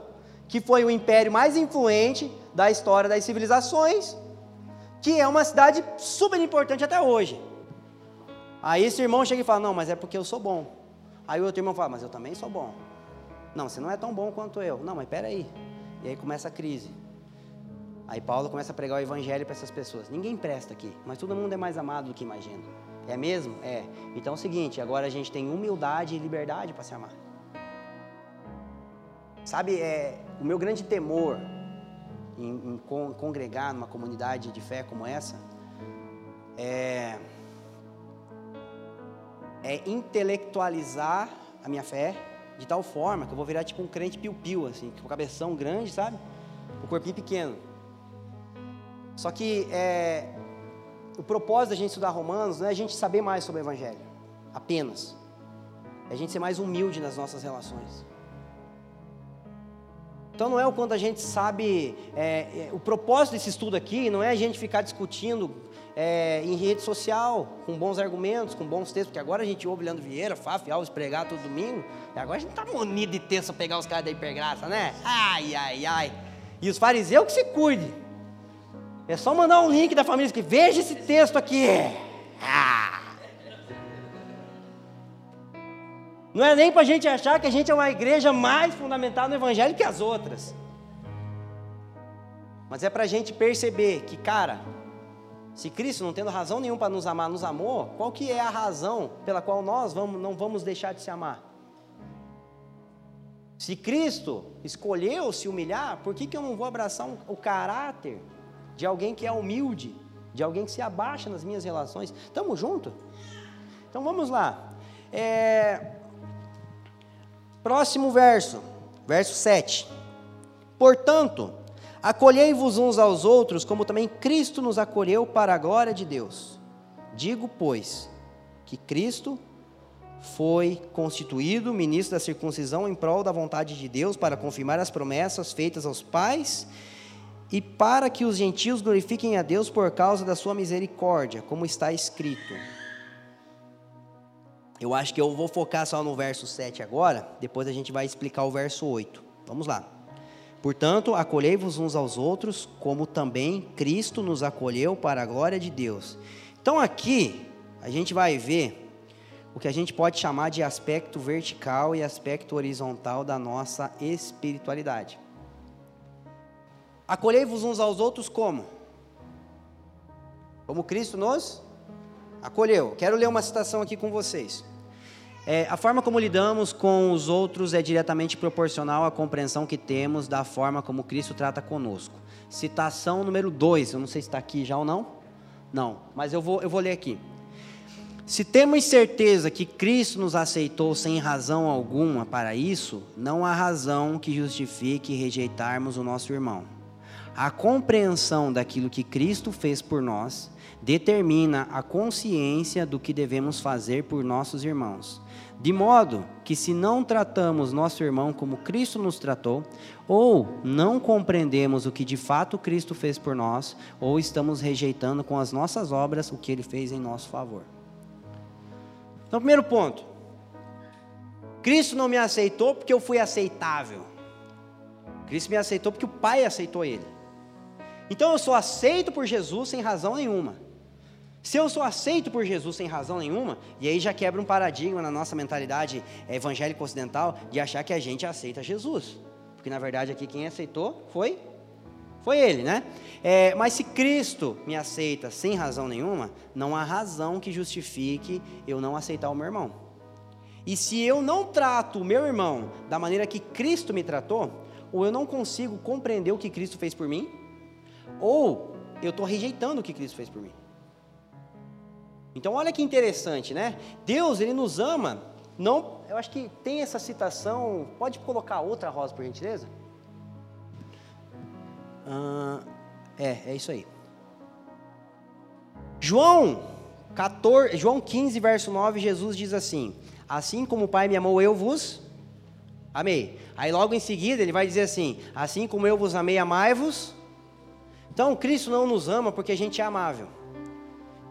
que foi o império mais influente da história das civilizações, que é uma cidade super importante até hoje. Aí esse irmão chega e fala: Não, mas é porque eu sou bom. Aí o outro irmão fala: Mas eu também sou bom. Não, você não é tão bom quanto eu. Não, mas peraí. E aí começa a crise. Aí Paulo começa a pregar o evangelho para essas pessoas. Ninguém presta aqui, mas todo mundo é mais amado do que imagina. É mesmo? É. Então é o seguinte: agora a gente tem humildade e liberdade para se amar. Sabe, é, o meu grande temor em, em congregar numa comunidade de fé como essa, é, é intelectualizar a minha fé de tal forma que eu vou virar tipo um crente piu-piu, assim, com o cabeção grande, sabe? O corpinho pequeno. Só que é, o propósito da gente estudar Romanos não é a gente saber mais sobre o Evangelho, apenas. É a gente ser mais humilde nas nossas relações. Então não é o quanto a gente sabe, é, é, o propósito desse estudo aqui não é a gente ficar discutindo é, em rede social, com bons argumentos, com bons textos, porque agora a gente ouve Leandro Vieira, Fábio Alves pregar todo domingo, e agora a gente está munido de texto para pegar os caras da hipergraça, né? Ai, ai, ai. E os fariseus que se cuide. É só mandar um link da família que veja esse texto aqui. Ah. Não é nem para a gente achar que a gente é uma igreja mais fundamentada no Evangelho que as outras. Mas é para a gente perceber que, cara, se Cristo, não tendo razão nenhuma para nos amar, nos amou, qual que é a razão pela qual nós vamos, não vamos deixar de se amar? Se Cristo escolheu se humilhar, por que, que eu não vou abraçar um, o caráter de alguém que é humilde, de alguém que se abaixa nas minhas relações? Estamos juntos? Então vamos lá. É, Próximo verso, verso 7. Portanto, acolhei-vos uns aos outros, como também Cristo nos acolheu para a glória de Deus. Digo, pois, que Cristo foi constituído ministro da circuncisão em prol da vontade de Deus para confirmar as promessas feitas aos pais e para que os gentios glorifiquem a Deus por causa da sua misericórdia, como está escrito. Eu acho que eu vou focar só no verso 7 agora, depois a gente vai explicar o verso 8. Vamos lá. Portanto, acolhei-vos uns aos outros, como também Cristo nos acolheu para a glória de Deus. Então aqui a gente vai ver o que a gente pode chamar de aspecto vertical e aspecto horizontal da nossa espiritualidade. Acolhei-vos uns aos outros como? Como Cristo nos acolheu. Quero ler uma citação aqui com vocês. É, a forma como lidamos com os outros é diretamente proporcional à compreensão que temos da forma como Cristo trata conosco. Citação número 2, eu não sei se está aqui já ou não. Não, mas eu vou, eu vou ler aqui. Se temos certeza que Cristo nos aceitou sem razão alguma para isso, não há razão que justifique rejeitarmos o nosso irmão. A compreensão daquilo que Cristo fez por nós determina a consciência do que devemos fazer por nossos irmãos. De modo que, se não tratamos nosso irmão como Cristo nos tratou, ou não compreendemos o que de fato Cristo fez por nós, ou estamos rejeitando com as nossas obras o que ele fez em nosso favor. Então, primeiro ponto: Cristo não me aceitou porque eu fui aceitável. Cristo me aceitou porque o Pai aceitou ele. Então eu sou aceito por Jesus sem razão nenhuma. Se eu sou aceito por Jesus sem razão nenhuma, e aí já quebra um paradigma na nossa mentalidade evangélica ocidental de achar que a gente aceita Jesus. Porque na verdade aqui quem aceitou foi foi ele, né? É, mas se Cristo me aceita sem razão nenhuma, não há razão que justifique eu não aceitar o meu irmão. E se eu não trato o meu irmão da maneira que Cristo me tratou, ou eu não consigo compreender o que Cristo fez por mim, ou eu estou rejeitando o que Cristo fez por mim. Então olha que interessante, né? Deus ele nos ama, não, eu acho que tem essa citação. Pode colocar outra rosa por gentileza? Ah, é, é isso aí. João 14, João 15, verso 9, Jesus diz assim: Assim como o Pai me amou, eu vos amei. Aí logo em seguida ele vai dizer assim: Assim como eu vos amei, amai-vos. Então Cristo não nos ama porque a gente é amável.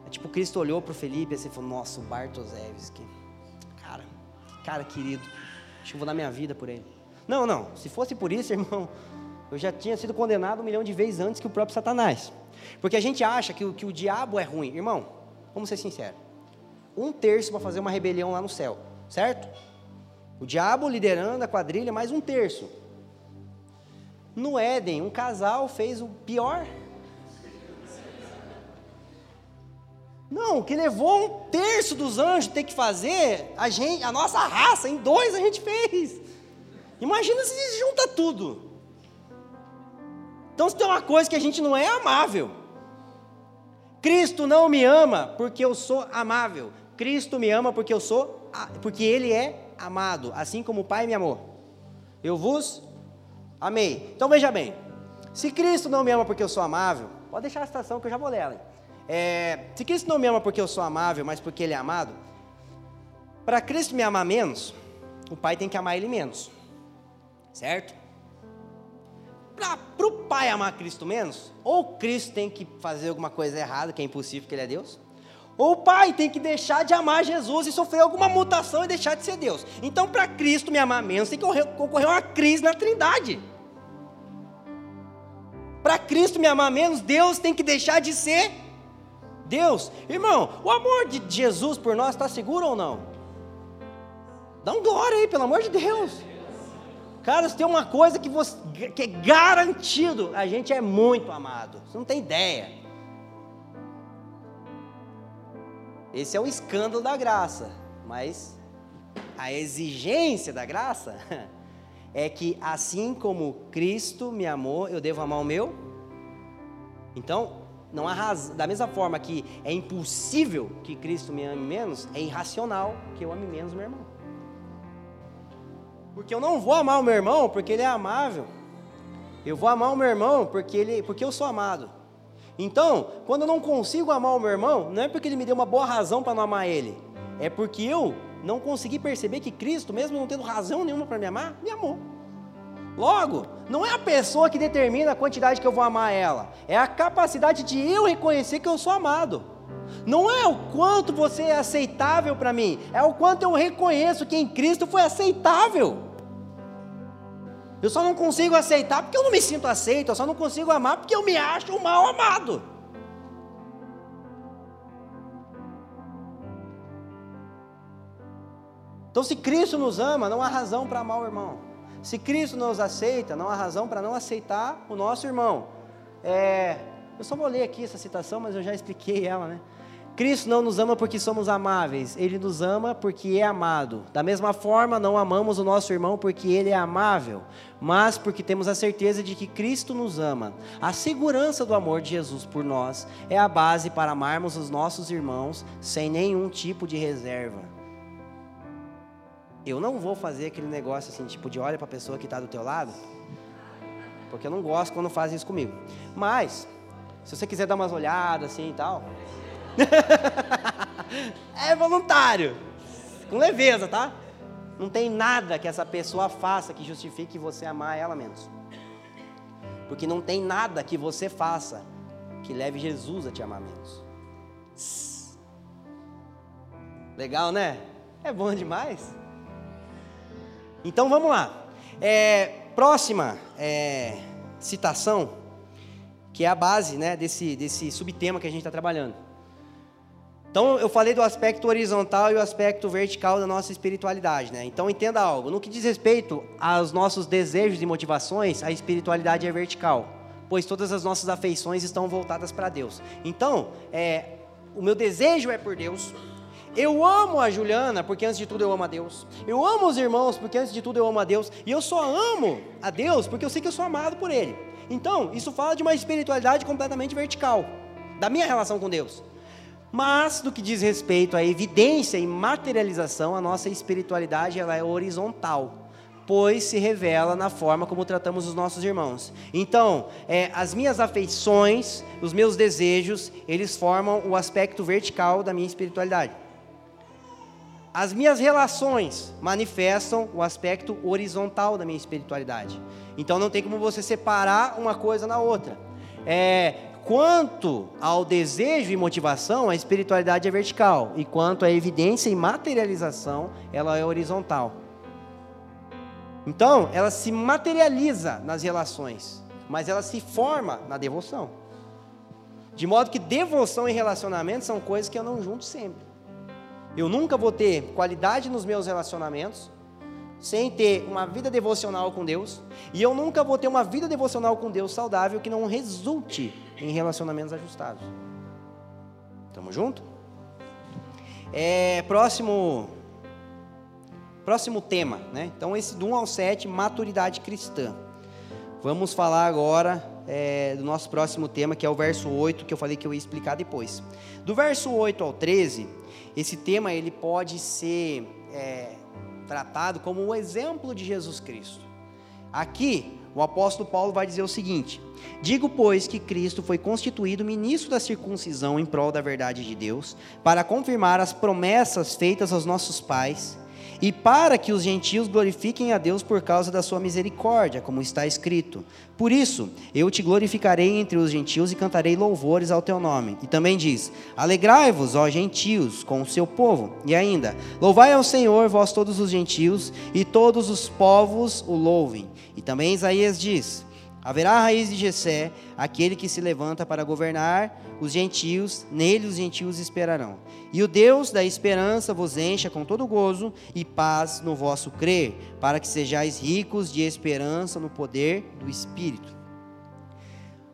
É tipo, Cristo olhou para o Felipe e assim falou: Nossa, o Bartoszewski. Cara, cara querido, acho que eu vou dar minha vida por ele. Não, não, se fosse por isso, irmão, eu já tinha sido condenado um milhão de vezes antes que o próprio Satanás. Porque a gente acha que, que o diabo é ruim. Irmão, vamos ser sinceros. Um terço para fazer uma rebelião lá no céu, certo? O diabo liderando a quadrilha, mais um terço. No Éden, um casal fez o pior. Não, o que levou um terço dos anjos ter que fazer, a gente, a nossa raça, em dois a gente fez. Imagina se junta tudo. Então, se tem uma coisa que a gente não é amável. Cristo não me ama porque eu sou amável. Cristo me ama porque eu sou, porque Ele é amado, assim como o Pai me amou. Eu vos amei. Então veja bem, se Cristo não me ama porque eu sou amável, pode deixar a citação que eu já vou ler ela. É, se Cristo não me ama porque eu sou amável, mas porque Ele é amado, para Cristo me amar menos, o Pai tem que amar Ele menos, certo? para o pai amar Cristo menos, ou Cristo tem que fazer alguma coisa errada, que é impossível porque ele é Deus, ou o pai tem que deixar de amar Jesus e sofrer alguma mutação e deixar de ser Deus. Então, para Cristo me amar menos, tem que ocorrer uma crise na Trindade. Para Cristo me amar menos, Deus tem que deixar de ser Deus. Irmão, o amor de Jesus por nós está seguro ou não? Dá um glória aí, pelo amor de Deus. Cara, se tem uma coisa que, você, que é garantido, a gente é muito amado. Você não tem ideia. Esse é o escândalo da graça. Mas a exigência da graça é que assim como Cristo me amou, eu devo amar o meu. Então, não há razão, da mesma forma que é impossível que Cristo me ame menos, é irracional que eu ame menos meu irmão. Porque eu não vou amar o meu irmão porque ele é amável. Eu vou amar o meu irmão porque, ele, porque eu sou amado. Então, quando eu não consigo amar o meu irmão, não é porque ele me deu uma boa razão para não amar ele. É porque eu não consegui perceber que Cristo, mesmo não tendo razão nenhuma para me amar, me amou. Logo, não é a pessoa que determina a quantidade que eu vou amar ela, é a capacidade de eu reconhecer que eu sou amado. Não é o quanto você é aceitável para mim, é o quanto eu reconheço que em Cristo foi aceitável. Eu só não consigo aceitar porque eu não me sinto aceito, eu só não consigo amar porque eu me acho mal amado. Então, se Cristo nos ama, não há razão para amar o irmão. Se Cristo nos aceita, não há razão para não aceitar o nosso irmão. É, eu só vou ler aqui essa citação, mas eu já expliquei ela, né? Cristo não nos ama porque somos amáveis, Ele nos ama porque é amado. Da mesma forma, não amamos o nosso irmão porque ele é amável, mas porque temos a certeza de que Cristo nos ama. A segurança do amor de Jesus por nós é a base para amarmos os nossos irmãos sem nenhum tipo de reserva. Eu não vou fazer aquele negócio assim, tipo de olha para a pessoa que está do teu lado, porque eu não gosto quando fazem isso comigo. Mas, se você quiser dar umas olhadas assim e tal, é voluntário. Com leveza, tá? Não tem nada que essa pessoa faça que justifique você amar ela menos. Porque não tem nada que você faça que leve Jesus a te amar menos. Legal, né? É bom demais. Então vamos lá. É, próxima é, citação, que é a base né, desse, desse subtema que a gente está trabalhando. Então, eu falei do aspecto horizontal e o aspecto vertical da nossa espiritualidade, né? Então, entenda algo. No que diz respeito aos nossos desejos e motivações, a espiritualidade é vertical, pois todas as nossas afeições estão voltadas para Deus. Então, é, o meu desejo é por Deus. Eu amo a Juliana porque antes de tudo eu amo a Deus. Eu amo os irmãos porque antes de tudo eu amo a Deus. E eu só amo a Deus porque eu sei que eu sou amado por Ele. Então, isso fala de uma espiritualidade completamente vertical, da minha relação com Deus. Mas, no que diz respeito à evidência e materialização, a nossa espiritualidade ela é horizontal, pois se revela na forma como tratamos os nossos irmãos. Então, é, as minhas afeições, os meus desejos, eles formam o aspecto vertical da minha espiritualidade. As minhas relações manifestam o aspecto horizontal da minha espiritualidade. Então, não tem como você separar uma coisa na outra. É, Quanto ao desejo e motivação, a espiritualidade é vertical, e quanto à evidência e materialização, ela é horizontal. Então, ela se materializa nas relações, mas ela se forma na devoção. De modo que devoção e relacionamento são coisas que eu não junto sempre. Eu nunca vou ter qualidade nos meus relacionamentos sem ter uma vida devocional com Deus, e eu nunca vou ter uma vida devocional com Deus saudável que não resulte em relacionamentos ajustados. Tamo junto? É, próximo próximo tema, né? Então esse do 1 ao 7, maturidade cristã. Vamos falar agora é, do nosso próximo tema, que é o verso 8, que eu falei que eu ia explicar depois. Do verso 8 ao 13, esse tema ele pode ser é, tratado como o exemplo de Jesus Cristo. Aqui, o apóstolo Paulo vai dizer o seguinte: Digo, pois, que Cristo foi constituído ministro da circuncisão em prol da verdade de Deus, para confirmar as promessas feitas aos nossos pais e para que os gentios glorifiquem a Deus por causa da sua misericórdia, como está escrito. Por isso, eu te glorificarei entre os gentios e cantarei louvores ao teu nome. E também diz: Alegrai-vos, ó gentios, com o seu povo. E ainda: Louvai ao Senhor, vós todos os gentios, e todos os povos o louvem. E também Isaías diz: Haverá raiz de Jessé, aquele que se levanta para governar os gentios, nele os gentios esperarão. E o Deus da esperança vos encha com todo gozo e paz no vosso crer, para que sejais ricos de esperança no poder do Espírito.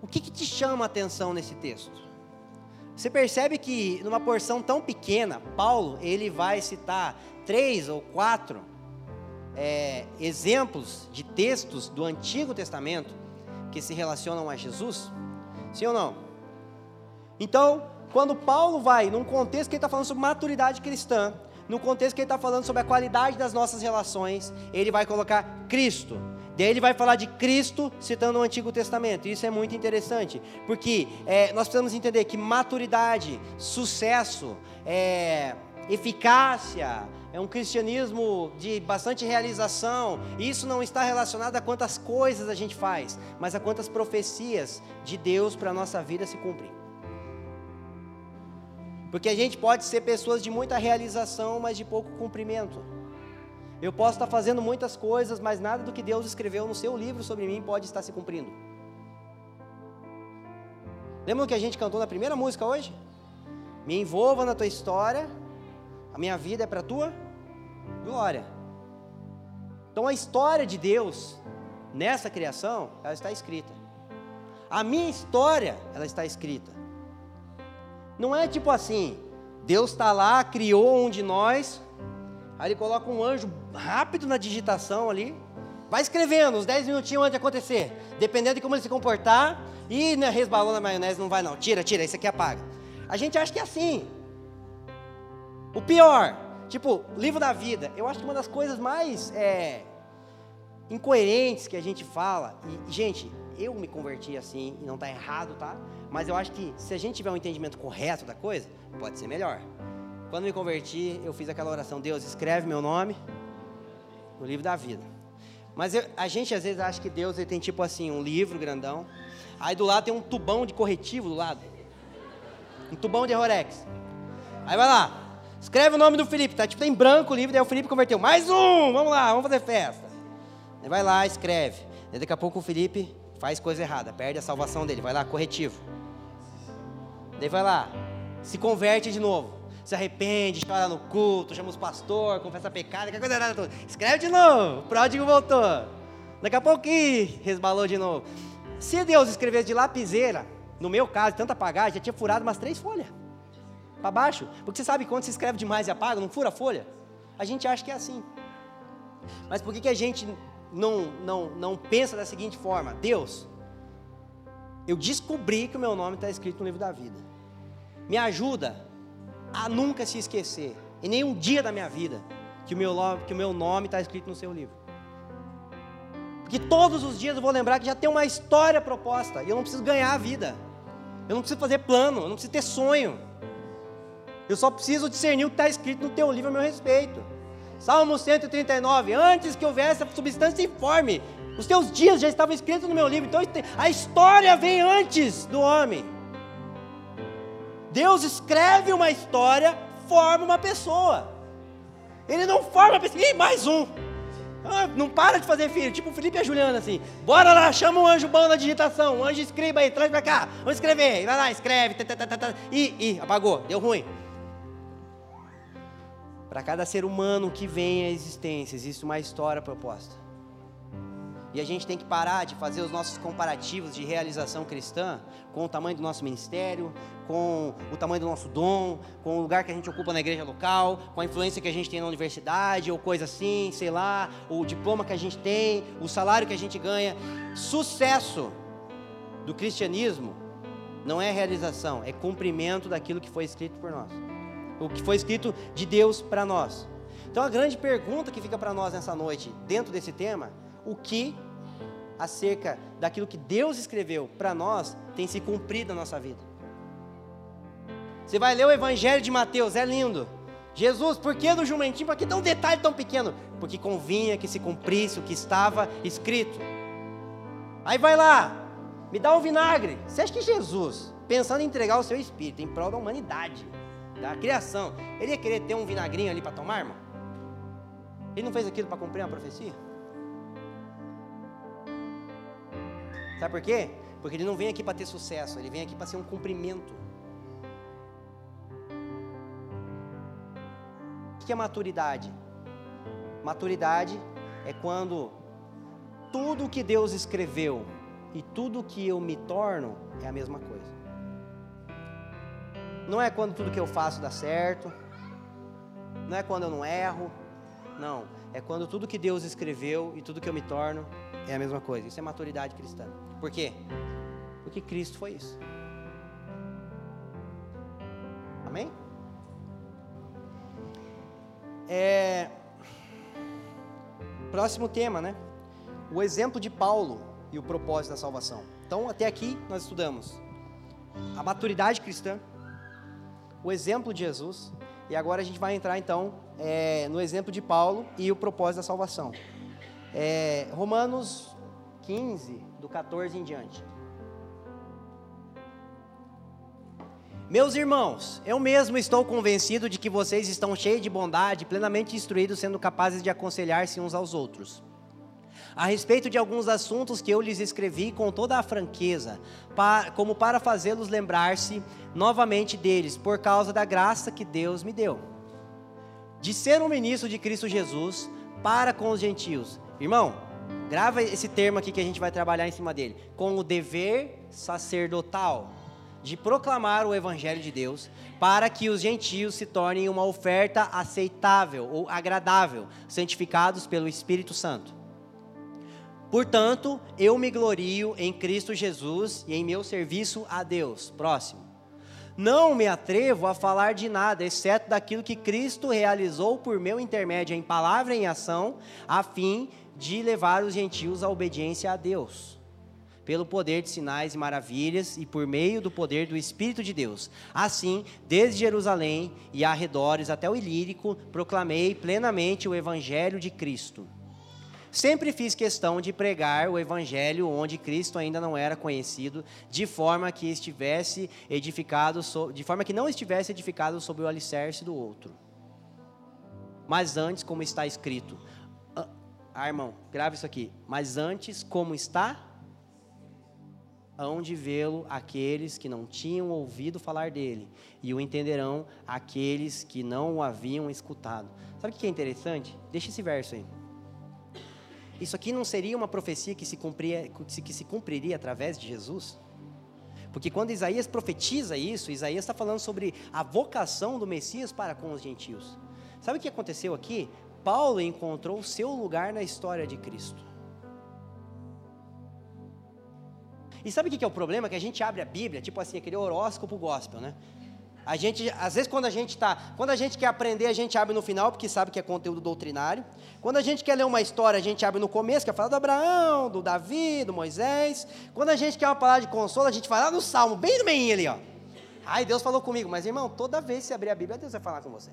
O que, que te chama a atenção nesse texto? Você percebe que numa porção tão pequena, Paulo ele vai citar três ou quatro é, exemplos de textos do Antigo Testamento que se relacionam a Jesus? Sim ou não? Então, quando Paulo vai, num contexto que ele está falando sobre maturidade cristã, no contexto que ele está falando sobre a qualidade das nossas relações, ele vai colocar Cristo. Daí ele vai falar de Cristo citando o Antigo Testamento. Isso é muito interessante, porque é, nós precisamos entender que maturidade, sucesso, é, eficácia, é um cristianismo de bastante realização. E isso não está relacionado a quantas coisas a gente faz, mas a quantas profecias de Deus para a nossa vida se cumprem. Porque a gente pode ser pessoas de muita realização, mas de pouco cumprimento. Eu posso estar fazendo muitas coisas, mas nada do que Deus escreveu no seu livro sobre mim pode estar se cumprindo. Lembra o que a gente cantou na primeira música hoje? Me envolva na tua história, a minha vida é para a tua glória. Então a história de Deus nessa criação, ela está escrita. A minha história, ela está escrita. Não é tipo assim, Deus está lá, criou um de nós, aí ele coloca um anjo rápido na digitação ali, vai escrevendo uns 10 minutinhos antes de acontecer, dependendo de como ele se comportar, e né, resbalou na maionese, não vai não, tira, tira, isso aqui apaga. A gente acha que é assim. O pior, tipo, livro da vida. Eu acho que uma das coisas mais é, incoerentes que a gente fala, e, gente, eu me converti assim, e não está errado, tá? Mas eu acho que se a gente tiver um entendimento correto da coisa, pode ser melhor. Quando me converti, eu fiz aquela oração: Deus, escreve meu nome no livro da vida. Mas eu, a gente às vezes acha que Deus ele tem tipo assim, um livro grandão, aí do lado tem um tubão de corretivo do lado. Um tubão de Rorex. Aí vai lá, Escreve o nome do Felipe, tá? Tipo, tem branco o livro, daí o Felipe converteu. Mais um! Vamos lá, vamos fazer festa. Vai lá, escreve. Daí daqui a pouco o Felipe faz coisa errada, perde a salvação dele. Vai lá, corretivo. Daí vai lá, se converte de novo. Se arrepende, chora no culto, chama os pastor, confessa pecado, que coisa errada. Escreve de novo, o pródigo voltou. Daqui a pouco resbalou de novo. Se Deus escrevesse de lapiseira, no meu caso, tanta apagar, já tinha furado umas três folhas para baixo. Porque você sabe quando se escreve demais e apaga, não fura a folha? A gente acha que é assim. Mas por que, que a gente não, não, não pensa da seguinte forma? Deus, eu descobri que o meu nome está escrito no livro da vida. Me ajuda a nunca se esquecer, em nenhum dia da minha vida, que o meu, que o meu nome está escrito no seu livro. Porque todos os dias eu vou lembrar que já tem uma história proposta, e eu não preciso ganhar a vida. Eu não preciso fazer plano, eu não preciso ter sonho. Eu só preciso discernir o que está escrito no teu livro a meu respeito. Salmo 139, antes que houvesse a substância informe, os teus dias já estavam escritos no meu livro. Então a história vem antes do homem. Deus escreve uma história, forma uma pessoa. Ele não forma uma pessoa. Ih, mais um. Ah, não para de fazer filho, tipo o Felipe e a Juliana assim. Bora lá, chama um anjo bom na digitação. Um anjo escreva aí, traz pra cá. Vamos escrever. Vai lá, escreve. Ih, ih, apagou, deu ruim. Para cada ser humano que vem à existência, existe uma história proposta. E a gente tem que parar de fazer os nossos comparativos de realização cristã com o tamanho do nosso ministério, com o tamanho do nosso dom, com o lugar que a gente ocupa na igreja local, com a influência que a gente tem na universidade ou coisa assim, sei lá, o diploma que a gente tem, o salário que a gente ganha. Sucesso do cristianismo não é realização, é cumprimento daquilo que foi escrito por nós o que foi escrito de Deus para nós. Então a grande pergunta que fica para nós nessa noite, dentro desse tema, o que acerca daquilo que Deus escreveu para nós tem se cumprido na nossa vida? Você vai ler o Evangelho de Mateus, é lindo. Jesus, por que do jumentinho? Por que dá um detalhe tão pequeno? Porque convinha que se cumprisse o que estava escrito. Aí vai lá, me dá um vinagre. Você acha que Jesus, pensando em entregar o seu espírito em prol da humanidade, da criação, ele ia querer ter um vinagrinho ali para tomar, irmão? Ele não fez aquilo para cumprir uma profecia? Sabe por quê? Porque ele não vem aqui para ter sucesso, ele vem aqui para ser um cumprimento. O que é maturidade? Maturidade é quando tudo que Deus escreveu e tudo que eu me torno é a mesma coisa. Não é quando tudo que eu faço dá certo. Não é quando eu não erro. Não. É quando tudo que Deus escreveu e tudo que eu me torno é a mesma coisa. Isso é maturidade cristã. Por quê? Porque Cristo foi isso. Amém? É... Próximo tema, né? O exemplo de Paulo e o propósito da salvação. Então, até aqui nós estudamos a maturidade cristã, o exemplo de Jesus E agora a gente vai entrar então é, no exemplo de Paulo e o propósito da salvação. É, Romanos 15, do 14 em diante. Meus irmãos, eu mesmo estou convencido de que vocês estão cheios de bondade, plenamente instruídos, sendo capazes de aconselhar-se uns aos outros. A respeito de alguns assuntos que eu lhes escrevi com toda a franqueza, como para fazê-los lembrar-se novamente deles, por causa da graça que Deus me deu. De ser um ministro de Cristo Jesus para com os gentios. Irmão, grava esse termo aqui que a gente vai trabalhar em cima dele. Com o dever sacerdotal de proclamar o Evangelho de Deus, para que os gentios se tornem uma oferta aceitável ou agradável, santificados pelo Espírito Santo. Portanto, eu me glorio em Cristo Jesus e em meu serviço a Deus. Próximo. Não me atrevo a falar de nada, exceto daquilo que Cristo realizou por meu intermédio em palavra e em ação, a fim de levar os gentios à obediência a Deus pelo poder de sinais e maravilhas e por meio do poder do Espírito de Deus. Assim, desde Jerusalém e arredores até o Ilírico, proclamei plenamente o Evangelho de Cristo. Sempre fiz questão de pregar o Evangelho onde Cristo ainda não era conhecido, de forma que estivesse edificado, de forma que não estivesse edificado sobre o alicerce do outro. Mas antes, como está escrito, ah, irmão, grave isso aqui. Mas antes, como está hão de vê-lo aqueles que não tinham ouvido falar dele, e o entenderão aqueles que não o haviam escutado. Sabe o que é interessante? Deixa esse verso aí. Isso aqui não seria uma profecia que se, cumpria, que se cumpriria através de Jesus? Porque quando Isaías profetiza isso, Isaías está falando sobre a vocação do Messias para com os gentios. Sabe o que aconteceu aqui? Paulo encontrou o seu lugar na história de Cristo. E sabe o que é o problema? Que a gente abre a Bíblia, tipo assim, aquele horóscopo gospel, né? A gente, às vezes, quando a gente tá, quando a gente quer aprender, a gente abre no final, porque sabe que é conteúdo doutrinário. Quando a gente quer ler uma história, a gente abre no começo, que é falar do Abraão, do Davi, do Moisés. Quando a gente quer uma palavra de consolo, a gente vai lá no Salmo, bem no meio ali, ó. Ai, Deus falou comigo, mas irmão, toda vez que você abrir a Bíblia, Deus vai falar com você.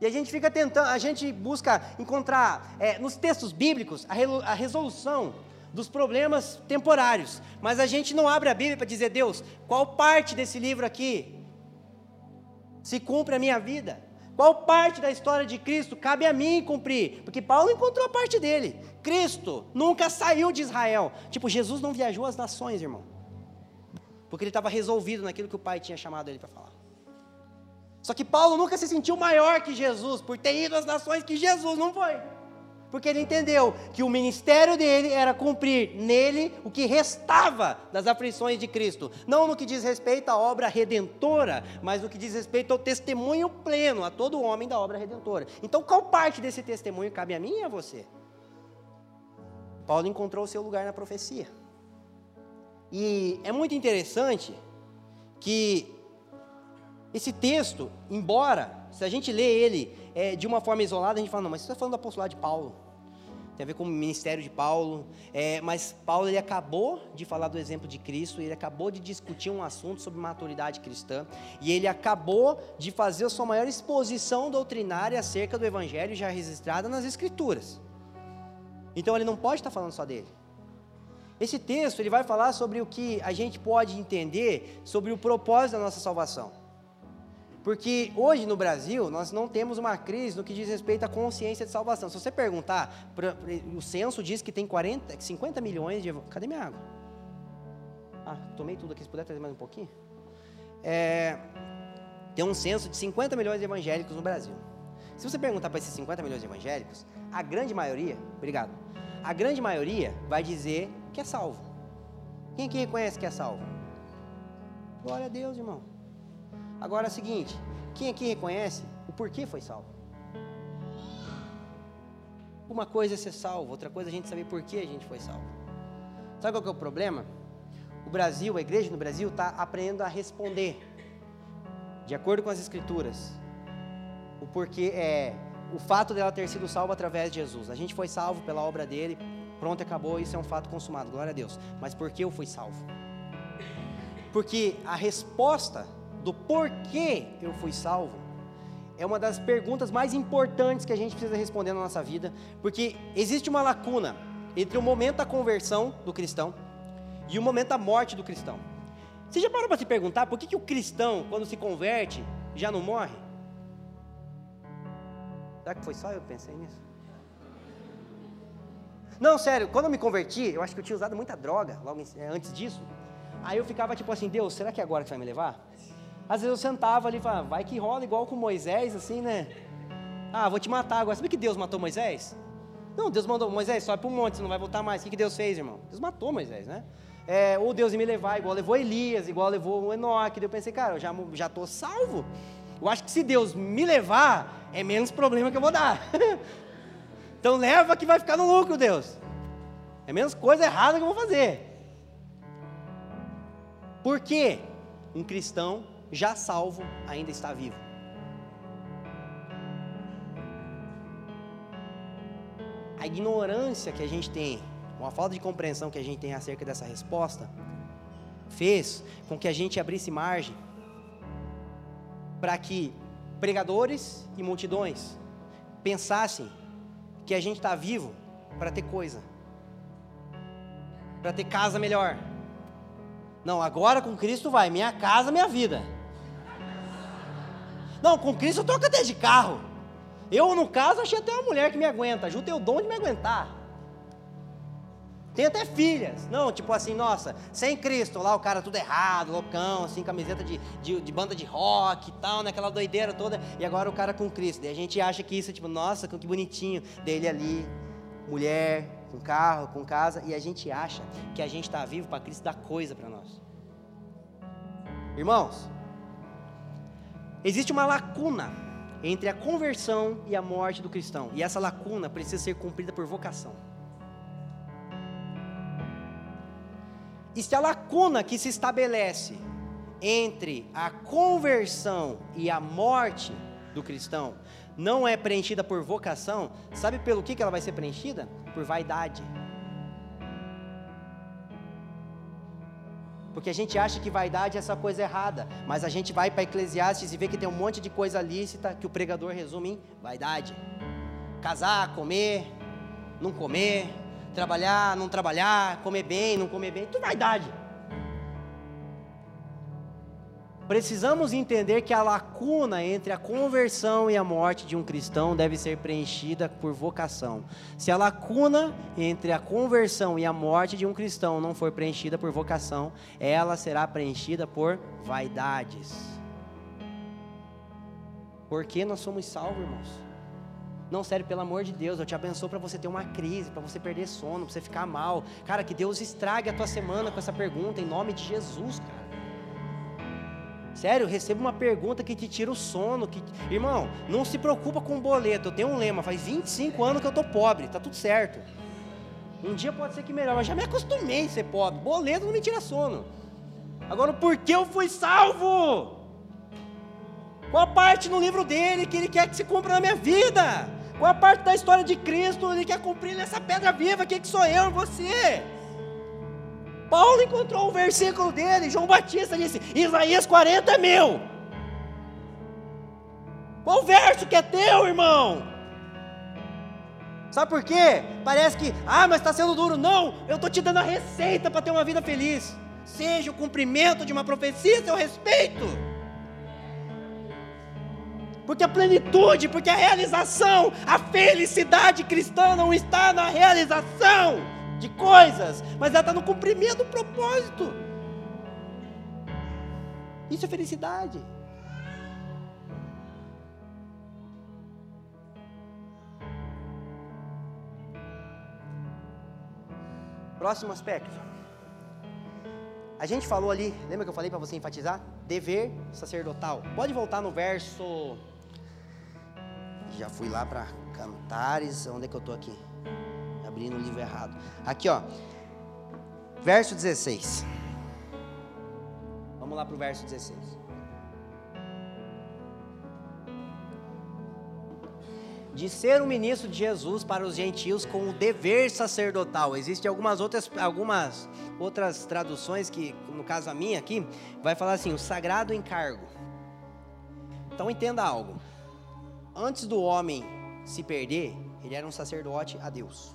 E a gente fica tentando, a gente busca encontrar é, nos textos bíblicos a, a resolução dos problemas temporários. Mas a gente não abre a Bíblia para dizer, Deus, qual parte desse livro aqui se cumpre a minha vida? Qual parte da história de Cristo cabe a mim cumprir? Porque Paulo encontrou a parte dele. Cristo nunca saiu de Israel. Tipo, Jesus não viajou às nações, irmão. Porque ele estava resolvido naquilo que o Pai tinha chamado ele para falar. Só que Paulo nunca se sentiu maior que Jesus, por ter ido às nações que Jesus não foi porque ele entendeu que o ministério dele era cumprir nele o que restava das aflições de Cristo, não no que diz respeito à obra redentora, mas no que diz respeito ao testemunho pleno a todo homem da obra redentora. Então, qual parte desse testemunho cabe a mim e a você? Paulo encontrou o seu lugar na profecia. E é muito interessante que esse texto, embora, se a gente lê ele é, de uma forma isolada, a gente fala, não, mas você está falando do apostolado de Paulo tem a ver com o ministério de Paulo, é, mas Paulo ele acabou de falar do exemplo de Cristo, ele acabou de discutir um assunto sobre maturidade cristã, e ele acabou de fazer a sua maior exposição doutrinária acerca do Evangelho já registrada nas Escrituras. Então ele não pode estar falando só dele. Esse texto ele vai falar sobre o que a gente pode entender sobre o propósito da nossa salvação. Porque hoje no Brasil nós não temos uma crise no que diz respeito à consciência de salvação. Se você perguntar, o censo diz que tem 40, 50 milhões de. Cadê minha água? Ah, tomei tudo aqui, se puder trazer mais um pouquinho. É, tem um censo de 50 milhões de evangélicos no Brasil. Se você perguntar para esses 50 milhões de evangélicos, a grande maioria, obrigado, a grande maioria vai dizer que é salvo. Quem aqui reconhece que é salvo? Glória a Deus, irmão. Agora é o seguinte: quem aqui reconhece o porquê foi salvo? Uma coisa é ser salvo, outra coisa é a gente saber por que a gente foi salvo. Sabe qual que é o problema? O Brasil, a igreja no Brasil, está aprendendo a responder, de acordo com as Escrituras, o porquê é o fato dela ter sido salva através de Jesus. A gente foi salvo pela obra dele, pronto, acabou, isso é um fato consumado, glória a Deus. Mas por que eu fui salvo? Porque a resposta do porquê eu fui salvo, é uma das perguntas mais importantes que a gente precisa responder na nossa vida, porque existe uma lacuna entre o momento da conversão do cristão e o momento da morte do cristão. Você já parou para se perguntar por que, que o cristão, quando se converte, já não morre? Será que foi só eu que pensei nisso? Não, sério, quando eu me converti, eu acho que eu tinha usado muita droga logo antes disso. Aí eu ficava tipo assim, Deus, será que é agora que vai me levar? Às vezes eu sentava ali e falava, vai que rola igual com Moisés, assim, né? Ah, vou te matar agora. Sabe que Deus matou Moisés? Não, Deus mandou, Moisés, sobe para o monte, você não vai voltar mais. O que, Deus fez, irmão? Deus matou Moisés, né? É, ou Deus ia me levar, igual levou Elias, igual levou Enoque. Daí eu pensei, cara, eu já estou já tô salvo. Eu acho que se Deus me levar, é menos problema que eu vou dar. então leva que vai ficar no lucro, Deus. É menos coisa errada que eu vou fazer. Por quê? Um cristão já salvo ainda está vivo. A ignorância que a gente tem, ou a falta de compreensão que a gente tem acerca dessa resposta, fez com que a gente abrisse margem para que pregadores e multidões pensassem que a gente está vivo para ter coisa, para ter casa melhor. Não, agora com Cristo vai, minha casa, minha vida. Não, com Cristo eu troco até de carro. Eu, no caso, achei até uma mulher que me aguenta. Ju tem o dom de me aguentar. Tem até filhas. Não, tipo assim, nossa, sem Cristo, lá o cara tudo errado, loucão, assim, camiseta de, de, de banda de rock e tal, naquela né, doideira toda. E agora o cara com Cristo. Daí a gente acha que isso é tipo, nossa, que bonitinho. Dele ali, mulher, com carro, com casa. E a gente acha que a gente está vivo para Cristo dar coisa para nós. Irmãos, Existe uma lacuna entre a conversão e a morte do cristão, e essa lacuna precisa ser cumprida por vocação. E se a lacuna que se estabelece entre a conversão e a morte do cristão não é preenchida por vocação, sabe pelo que ela vai ser preenchida? Por vaidade. Porque a gente acha que vaidade é essa coisa errada, mas a gente vai para Eclesiastes e vê que tem um monte de coisa lícita que o pregador resume em vaidade. Casar, comer, não comer, trabalhar, não trabalhar, comer bem, não comer bem, tudo vaidade. Precisamos entender que a lacuna entre a conversão e a morte de um cristão deve ser preenchida por vocação. Se a lacuna entre a conversão e a morte de um cristão não for preenchida por vocação, ela será preenchida por vaidades. Porque nós somos salvos, irmãos. Não, sério, pelo amor de Deus, eu te abençoo para você ter uma crise, para você perder sono, para você ficar mal. Cara, que Deus estrague a tua semana com essa pergunta, em nome de Jesus, cara. Sério, recebo uma pergunta que te tira o sono. Que... Irmão, não se preocupa com o boleto. Eu tenho um lema, faz 25 anos que eu estou pobre, tá tudo certo. Um dia pode ser que melhor, mas já me acostumei a ser pobre. Boleto não me tira sono. Agora, por que eu fui salvo? Qual a parte no livro dele que ele quer que se cumpra na minha vida? Qual a parte da história de Cristo ele quer cumprir nessa pedra viva? Quem que sou eu e você? Paulo encontrou o versículo dele, João Batista disse: Isaías 40 é meu. Qual verso que é teu, irmão? Sabe por quê? Parece que, ah, mas está sendo duro. Não, eu estou te dando a receita para ter uma vida feliz. Seja o cumprimento de uma profecia seu respeito. Porque a plenitude, porque a realização, a felicidade cristã não está na realização de coisas, mas ela está no cumprimento do propósito. Isso é felicidade. Próximo aspecto. A gente falou ali, lembra que eu falei para você enfatizar? Dever sacerdotal. Pode voltar no verso. Já fui lá para Cantares. Onde é que eu estou aqui? Abrindo o livro errado. Aqui, ó. Verso 16. Vamos lá para o verso 16. de ser um ministro de Jesus para os gentios com o dever sacerdotal. Existem algumas outras, algumas outras traduções que, no caso a minha aqui, vai falar assim: o sagrado encargo. Então entenda algo. Antes do homem se perder, ele era um sacerdote a Deus.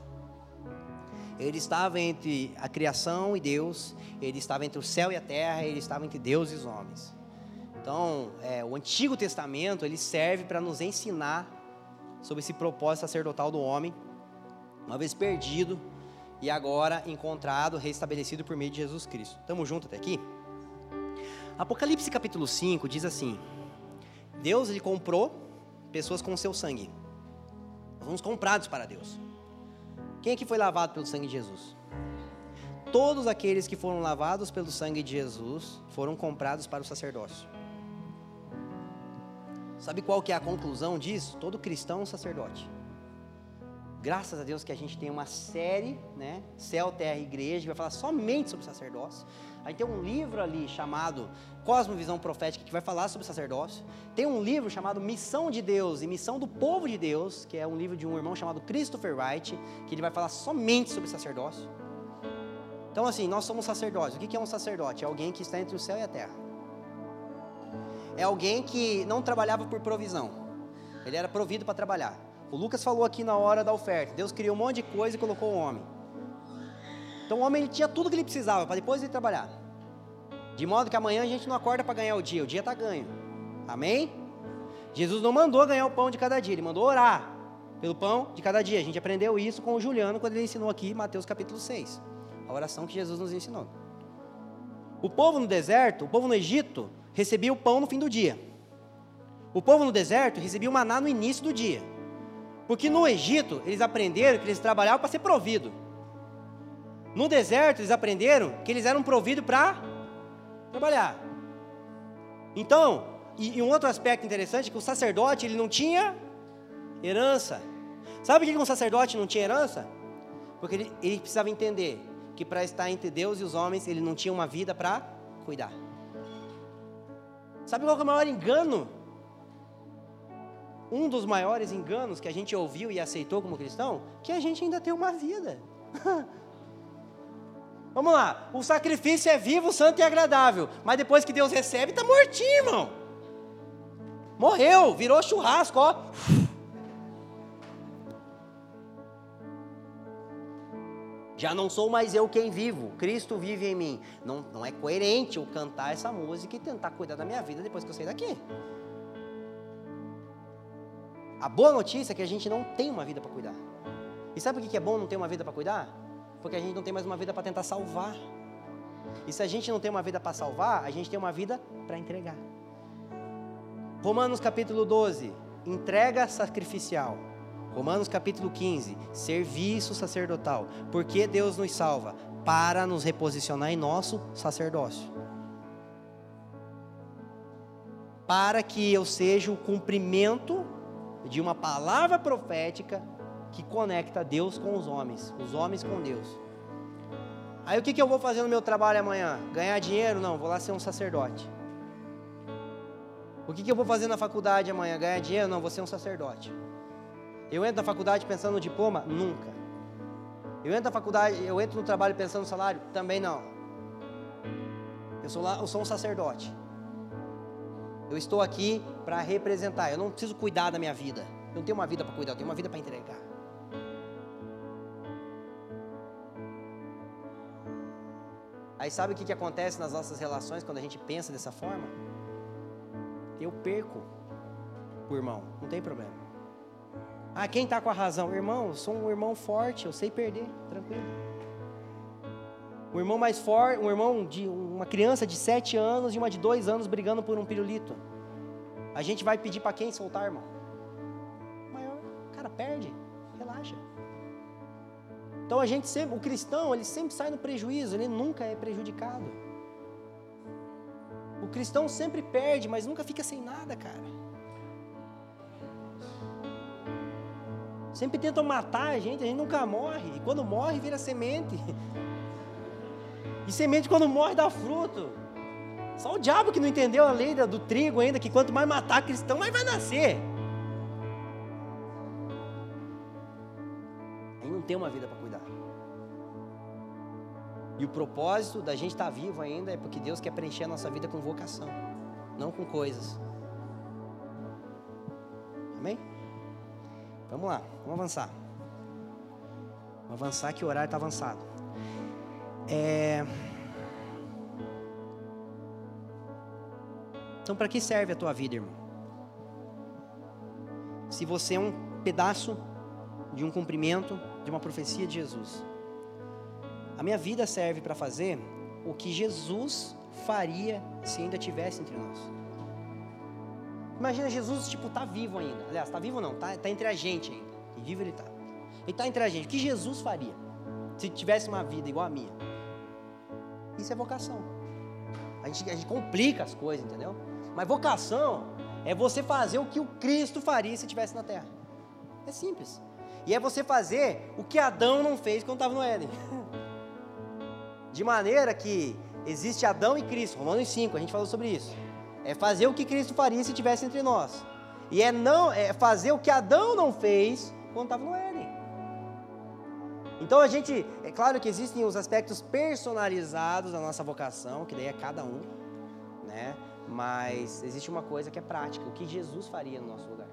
Ele estava entre a criação e Deus, ele estava entre o céu e a terra, ele estava entre Deus e os homens. Então, é, o Antigo Testamento ele serve para nos ensinar sobre esse propósito sacerdotal do homem, uma vez perdido e agora encontrado, restabelecido por meio de Jesus Cristo. Estamos juntos até aqui? Apocalipse capítulo 5 diz assim: Deus ele comprou pessoas com seu sangue. Nós fomos comprados para Deus. Quem é que foi lavado pelo sangue de Jesus? Todos aqueles que foram lavados pelo sangue de Jesus foram comprados para o sacerdócio. Sabe qual que é a conclusão disso? Todo cristão é um sacerdote. Graças a Deus que a gente tem uma série, né? Céu, Terra e Igreja, que vai falar somente sobre sacerdócio. Aí tem um livro ali chamado Cosmovisão Profética, que vai falar sobre sacerdócio. Tem um livro chamado Missão de Deus e Missão do Povo de Deus, que é um livro de um irmão chamado Christopher Wright, que ele vai falar somente sobre sacerdócio. Então, assim, nós somos sacerdotes. O que é um sacerdote? É alguém que está entre o céu e a terra é alguém que não trabalhava por provisão. Ele era provido para trabalhar. O Lucas falou aqui na hora da oferta. Deus criou um monte de coisa e colocou o homem. Então o homem ele tinha tudo que ele precisava para depois ele trabalhar. De modo que amanhã a gente não acorda para ganhar o dia, o dia está ganho. Amém? Jesus não mandou ganhar o pão de cada dia, ele mandou orar pelo pão de cada dia. A gente aprendeu isso com o Juliano quando ele ensinou aqui Mateus capítulo 6. A oração que Jesus nos ensinou. O povo no deserto, o povo no Egito, recebia o pão no fim do dia. O povo no deserto recebia o maná no início do dia. Porque no Egito eles aprenderam que eles trabalhavam para ser provido. No deserto eles aprenderam que eles eram providos para trabalhar. Então, e, e, um outro aspecto interessante é que o sacerdote ele não tinha herança. Sabe por que um sacerdote não tinha herança? Porque ele, ele precisava entender que para estar entre Deus e os homens ele não tinha uma vida para cuidar. Sabe qual é o maior engano? Um dos maiores enganos que a gente ouviu e aceitou como cristão, que a gente ainda tem uma vida. Vamos lá, o sacrifício é vivo, santo e agradável, mas depois que Deus recebe, está mortinho, irmão. Morreu, virou churrasco, ó. Já não sou mais eu quem vivo, Cristo vive em mim. Não, não é coerente eu cantar essa música e tentar cuidar da minha vida depois que eu sair daqui. A boa notícia é que a gente não tem uma vida para cuidar. E sabe por que é bom não ter uma vida para cuidar? Porque a gente não tem mais uma vida para tentar salvar. E se a gente não tem uma vida para salvar, a gente tem uma vida para entregar. Romanos capítulo 12: entrega sacrificial. Romanos capítulo 15, serviço sacerdotal. Por que Deus nos salva? Para nos reposicionar em nosso sacerdócio. Para que eu seja o cumprimento de uma palavra profética que conecta Deus com os homens, os homens com Deus. Aí o que, que eu vou fazer no meu trabalho amanhã? Ganhar dinheiro? Não, vou lá ser um sacerdote. O que, que eu vou fazer na faculdade amanhã? Ganhar dinheiro? Não, vou ser um sacerdote. Eu entro na faculdade pensando no diploma? Nunca. Eu entro na faculdade, eu entro no trabalho pensando no salário? Também não. Eu sou, lá, eu sou um sacerdote. Eu estou aqui para representar. Eu não preciso cuidar da minha vida. Eu não tenho uma vida para cuidar, eu tenho uma vida para entregar. Aí sabe o que, que acontece nas nossas relações quando a gente pensa dessa forma? Eu perco o irmão, não tem problema. Ah, quem está com a razão? Irmão, eu sou um irmão forte, eu sei perder, tranquilo. Um irmão mais forte, um irmão de uma criança de sete anos e uma de dois anos brigando por um pirulito. A gente vai pedir para quem soltar, irmão? Maior, cara, perde, relaxa. Então a gente sempre, o cristão, ele sempre sai no prejuízo, ele nunca é prejudicado. O cristão sempre perde, mas nunca fica sem nada, cara. Sempre tentam matar a gente, a gente nunca morre. E quando morre, vira semente. E semente, quando morre, dá fruto. Só o diabo que não entendeu a lei do trigo ainda, que quanto mais matar cristão, mais vai nascer. ter uma vida para cuidar. E o propósito da gente estar tá vivo ainda é porque Deus quer preencher a nossa vida com vocação, não com coisas. Amém? Vamos lá, vamos avançar. Vamos avançar que o horário está avançado. É... Então, para que serve a tua vida, irmão? Se você é um pedaço de um cumprimento de uma profecia de Jesus, a minha vida serve para fazer o que Jesus faria se ainda tivesse entre nós. Imagina Jesus, tipo, tá vivo ainda. Aliás, tá vivo não, tá, tá entre a gente ainda. E vivo ele tá. Ele tá entre a gente. O que Jesus faria se tivesse uma vida igual a minha? Isso é vocação. A gente, a gente complica as coisas, entendeu? Mas vocação é você fazer o que o Cristo faria se estivesse na terra. É simples. E é você fazer o que Adão não fez quando estava no Éden. De maneira que existe Adão e Cristo. Romanos 5, a gente falou sobre isso. É fazer o que Cristo faria se estivesse entre nós. E é não é fazer o que Adão não fez quando estava no Éden. Então a gente, é claro que existem os aspectos personalizados da nossa vocação, que daí é cada um, né? Mas existe uma coisa que é prática, o que Jesus faria no nosso lugar.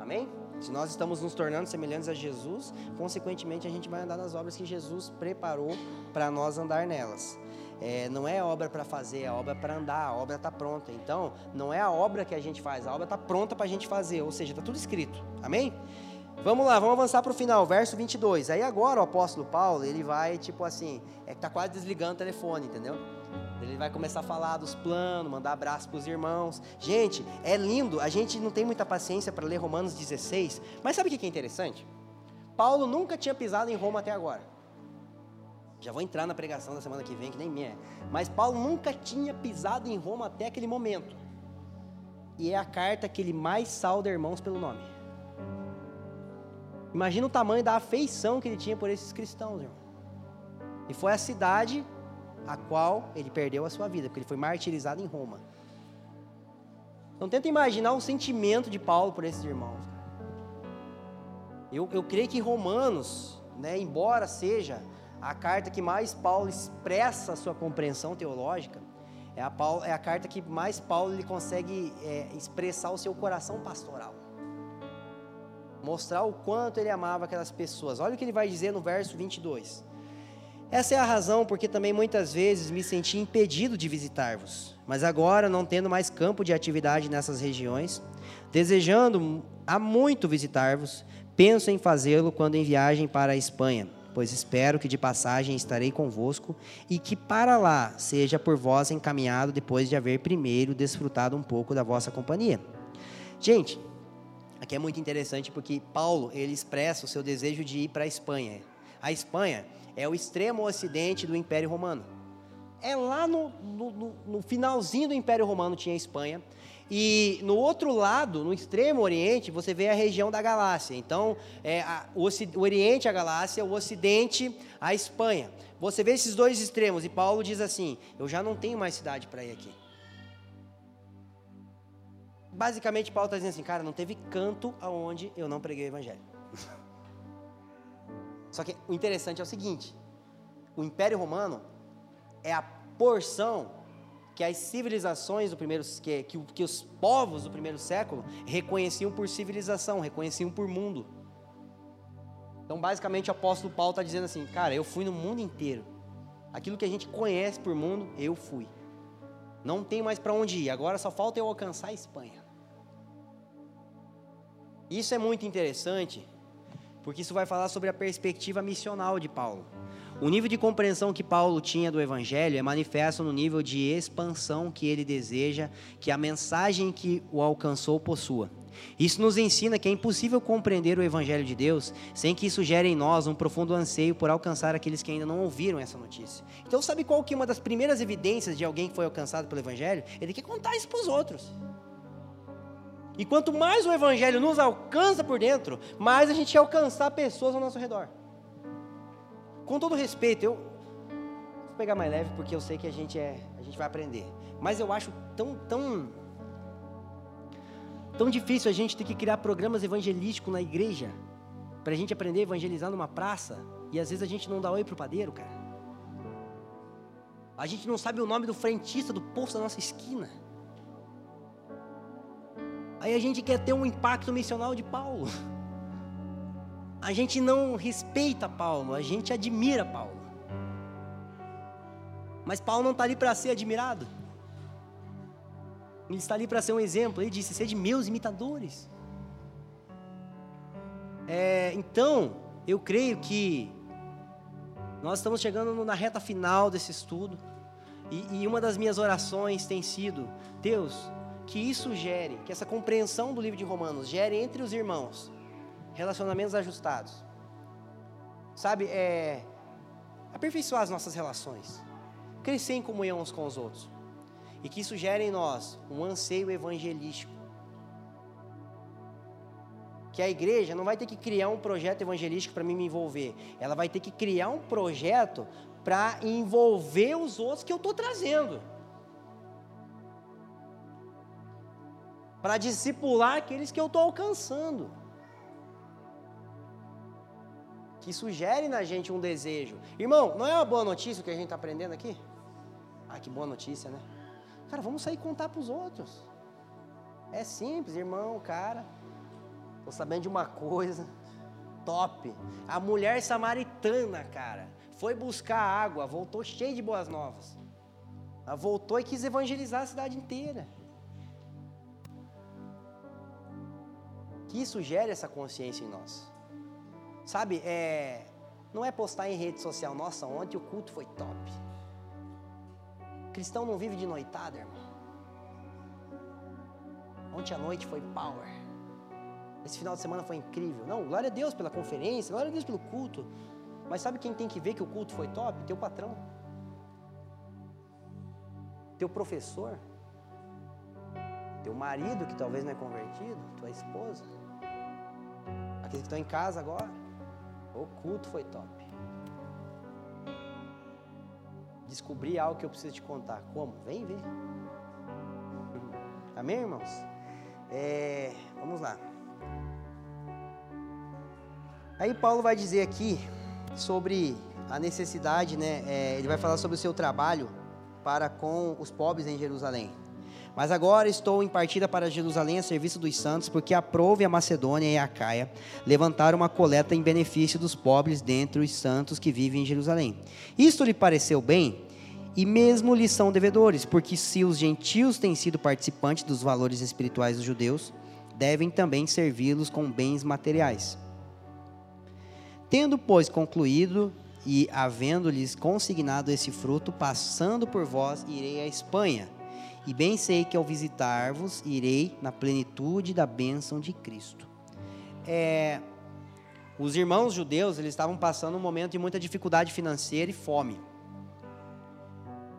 Amém? Se nós estamos nos tornando semelhantes a Jesus, consequentemente a gente vai andar nas obras que Jesus preparou para nós andar nelas. É, não é obra para fazer, é obra para andar, a obra está pronta. Então, não é a obra que a gente faz, a obra está pronta para a gente fazer, ou seja, está tudo escrito. Amém? Vamos lá, vamos avançar para o final, verso 22. Aí agora o apóstolo Paulo, ele vai tipo assim, é que está quase desligando o telefone, entendeu? Ele vai começar a falar dos planos, mandar abraço para os irmãos. Gente, é lindo. A gente não tem muita paciência para ler Romanos 16. Mas sabe o que é interessante? Paulo nunca tinha pisado em Roma até agora. Já vou entrar na pregação da semana que vem, que nem minha. Mas Paulo nunca tinha pisado em Roma até aquele momento. E é a carta que ele mais sauda irmãos pelo nome. Imagina o tamanho da afeição que ele tinha por esses cristãos, irmão. E foi a cidade a qual ele perdeu a sua vida, porque ele foi martirizado em Roma. Então tenta imaginar o sentimento de Paulo por esses irmãos. Eu, eu creio que Romanos, né, embora seja a carta que mais Paulo expressa a sua compreensão teológica, é a, Paulo, é a carta que mais Paulo ele consegue é, expressar o seu coração pastoral. Mostrar o quanto ele amava aquelas pessoas. Olha o que ele vai dizer no verso 22. Essa é a razão porque também muitas vezes me senti impedido de visitar-vos. Mas agora, não tendo mais campo de atividade nessas regiões, desejando há muito visitar-vos, penso em fazê-lo quando em viagem para a Espanha, pois espero que de passagem estarei convosco e que para lá seja por vós encaminhado depois de haver primeiro desfrutado um pouco da vossa companhia. Gente, aqui é muito interessante porque Paulo ele expressa o seu desejo de ir para a Espanha. A Espanha é o extremo ocidente do Império Romano. É lá no, no, no finalzinho do Império Romano tinha a Espanha. E no outro lado, no extremo oriente, você vê a região da Galácia. Então, é a, o, o, oriente a Galácia, o ocidente a Espanha. Você vê esses dois extremos e Paulo diz assim: Eu já não tenho mais cidade para ir aqui. Basicamente, Paulo está dizendo assim: Cara, não teve canto aonde eu não preguei o Evangelho. Só que o interessante é o seguinte: o Império Romano é a porção que as civilizações do primeiro que, que, que os povos do primeiro século reconheciam por civilização, reconheciam por mundo. Então, basicamente, o apóstolo Paulo está dizendo assim: cara, eu fui no mundo inteiro. Aquilo que a gente conhece por mundo, eu fui. Não tem mais para onde ir. Agora só falta eu alcançar a Espanha. Isso é muito interessante, porque isso vai falar sobre a perspectiva missional de Paulo. O nível de compreensão que Paulo tinha do Evangelho é manifesto no nível de expansão que ele deseja que a mensagem que o alcançou possua. Isso nos ensina que é impossível compreender o Evangelho de Deus sem que isso gere em nós um profundo anseio por alcançar aqueles que ainda não ouviram essa notícia. Então, sabe qual que é uma das primeiras evidências de alguém que foi alcançado pelo Evangelho? Ele quer contar isso para os outros. E quanto mais o Evangelho nos alcança por dentro, mais a gente alcançar pessoas ao nosso redor. Com todo respeito, eu vou pegar mais leve porque eu sei que a gente é, a gente vai aprender. Mas eu acho tão, tão, tão difícil a gente ter que criar programas evangelísticos na igreja para a gente aprender a evangelizar numa praça e às vezes a gente não dá oi pro padeiro, cara. A gente não sabe o nome do frentista do posto da nossa esquina. Aí a gente quer ter um impacto missional de Paulo. A gente não respeita Paulo, a gente admira Paulo. Mas Paulo não está ali para ser admirado. Ele está ali para ser um exemplo. Ele disse: Sede meus imitadores. É, então, eu creio que nós estamos chegando na reta final desse estudo. E, e uma das minhas orações tem sido: Deus, que isso gere, que essa compreensão do livro de Romanos gere entre os irmãos relacionamentos ajustados. Sabe, é aperfeiçoar as nossas relações, crescer em comunhão uns com os outros. E que isso gere em nós um anseio evangelístico que a igreja não vai ter que criar um projeto evangelístico para mim me envolver. Ela vai ter que criar um projeto para envolver os outros que eu estou trazendo. Para discipular aqueles que eu estou alcançando. Que sugere na gente um desejo. Irmão, não é uma boa notícia o que a gente está aprendendo aqui? Ah, que boa notícia, né? Cara, vamos sair contar para os outros. É simples, irmão, cara. Tô sabendo de uma coisa top. A mulher samaritana, cara, foi buscar água, voltou cheia de boas novas. Ela voltou e quis evangelizar a cidade inteira. Que isso gere essa consciência em nós. Sabe, é, não é postar em rede social, nossa, ontem o culto foi top. cristão não vive de noitada, irmão. Ontem à noite foi power. Esse final de semana foi incrível. Não, glória a Deus pela conferência, glória a Deus pelo culto. Mas sabe quem tem que ver que o culto foi top? Teu patrão. Teu professor. Teu marido, que talvez não é convertido. Tua esposa. Aqueles que estão em casa agora. O culto foi top. Descobri algo que eu preciso te contar. Como? Vem ver. Amém, irmãos? É, vamos lá. Aí Paulo vai dizer aqui sobre a necessidade, né? É, ele vai falar sobre o seu trabalho para com os pobres em Jerusalém. Mas agora estou em partida para Jerusalém a serviço dos santos, porque aprove a Macedônia e a Caia levantar uma coleta em benefício dos pobres dentre os santos que vivem em Jerusalém. Isto lhe pareceu bem, e mesmo lhes são devedores, porque se os gentios têm sido participantes dos valores espirituais dos judeus, devem também servi-los com bens materiais. Tendo, pois, concluído e havendo-lhes consignado esse fruto, passando por vós, irei à Espanha. E bem sei que ao visitar-vos, irei na plenitude da bênção de Cristo. É, os irmãos judeus eles estavam passando um momento de muita dificuldade financeira e fome.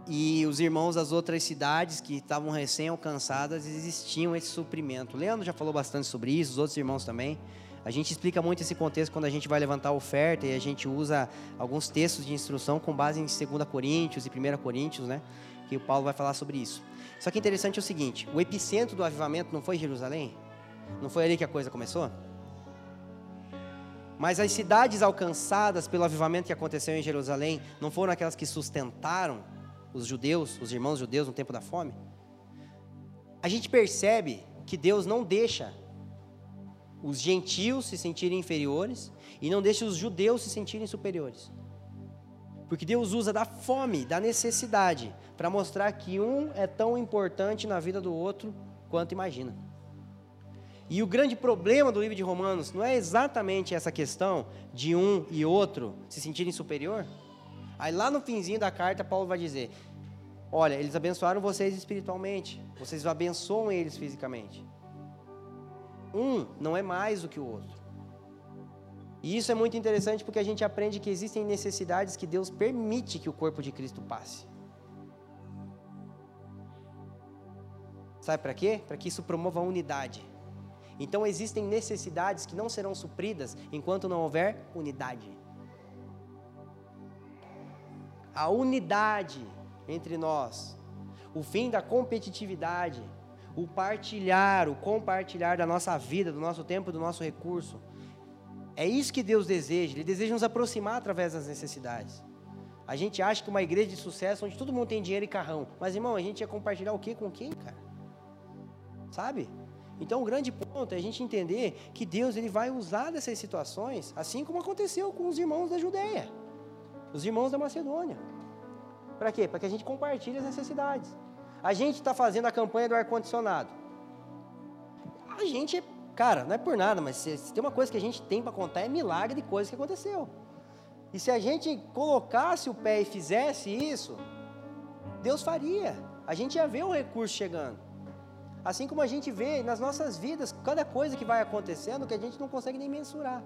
E os irmãos das outras cidades que estavam recém alcançadas existiam esse suprimento. Leandro já falou bastante sobre isso, os outros irmãos também. A gente explica muito esse contexto quando a gente vai levantar a oferta e a gente usa alguns textos de instrução com base em 2 Coríntios e 1 Coríntios, né? Que o Paulo vai falar sobre isso. Só que interessante é o seguinte: o epicentro do avivamento não foi Jerusalém? Não foi ali que a coisa começou? Mas as cidades alcançadas pelo avivamento que aconteceu em Jerusalém não foram aquelas que sustentaram os judeus, os irmãos judeus no tempo da fome? A gente percebe que Deus não deixa os gentios se sentirem inferiores e não deixe os judeus se sentirem superiores. Porque Deus usa da fome, da necessidade, para mostrar que um é tão importante na vida do outro quanto imagina. E o grande problema do livro de Romanos não é exatamente essa questão de um e outro se sentirem superior. Aí lá no finzinho da carta, Paulo vai dizer: Olha, eles abençoaram vocês espiritualmente, vocês abençoam eles fisicamente um não é mais do que o outro. E isso é muito interessante porque a gente aprende que existem necessidades que Deus permite que o corpo de Cristo passe. Sabe para quê? Para que isso promova a unidade. Então existem necessidades que não serão supridas enquanto não houver unidade. A unidade entre nós, o fim da competitividade, o partilhar, o compartilhar da nossa vida, do nosso tempo, do nosso recurso. É isso que Deus deseja. Ele deseja nos aproximar através das necessidades. A gente acha que uma igreja de sucesso, onde todo mundo tem dinheiro e carrão. Mas, irmão, a gente ia compartilhar o quê com quem, cara? Sabe? Então, o grande ponto é a gente entender que Deus ele vai usar dessas situações, assim como aconteceu com os irmãos da Judéia, os irmãos da Macedônia. Para quê? Para que a gente compartilhe as necessidades. A gente está fazendo a campanha do ar-condicionado. A gente, cara, não é por nada, mas se, se tem uma coisa que a gente tem para contar é milagre de coisas que aconteceu. E se a gente colocasse o pé e fizesse isso, Deus faria. A gente ia ver o recurso chegando. Assim como a gente vê nas nossas vidas, cada coisa que vai acontecendo que a gente não consegue nem mensurar.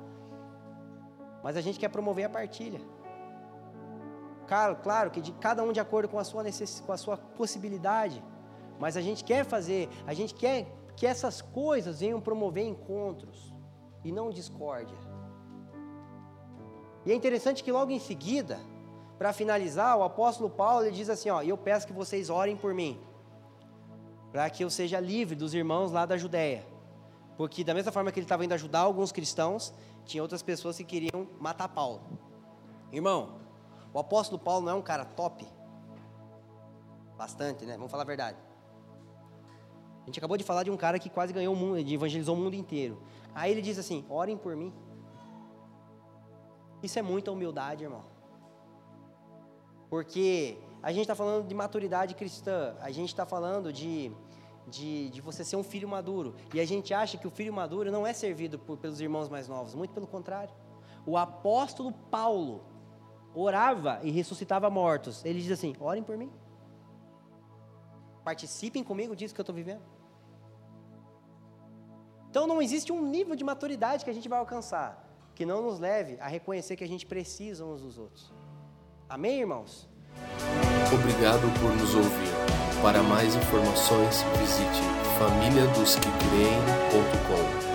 Mas a gente quer promover a partilha. Claro, claro que de cada um de acordo com a sua necessidade, com a sua possibilidade. Mas a gente quer fazer, a gente quer que essas coisas venham promover encontros e não discórdia. E é interessante que logo em seguida, para finalizar, o apóstolo Paulo ele diz assim: ó, eu peço que vocês orem por mim, para que eu seja livre dos irmãos lá da Judéia. Porque da mesma forma que ele estava indo ajudar alguns cristãos, tinha outras pessoas que queriam matar Paulo. Irmão, o apóstolo Paulo não é um cara top? Bastante, né? Vamos falar a verdade. A gente acabou de falar de um cara que quase ganhou o mundo, evangelizou o mundo inteiro. Aí ele diz assim: orem por mim. Isso é muita humildade, irmão. Porque a gente está falando de maturidade cristã, a gente está falando de, de, de, você ser um filho maduro. E a gente acha que o filho maduro não é servido por, pelos irmãos mais novos, muito pelo contrário. O apóstolo Paulo orava e ressuscitava mortos. Ele diz assim: orem por mim. Participem comigo disso que eu estou vivendo. Então não existe um nível de maturidade que a gente vai alcançar que não nos leve a reconhecer que a gente precisa uns dos outros. Amém, irmãos? Obrigado por nos ouvir. Para mais informações, visite famíliadosquecreem.com.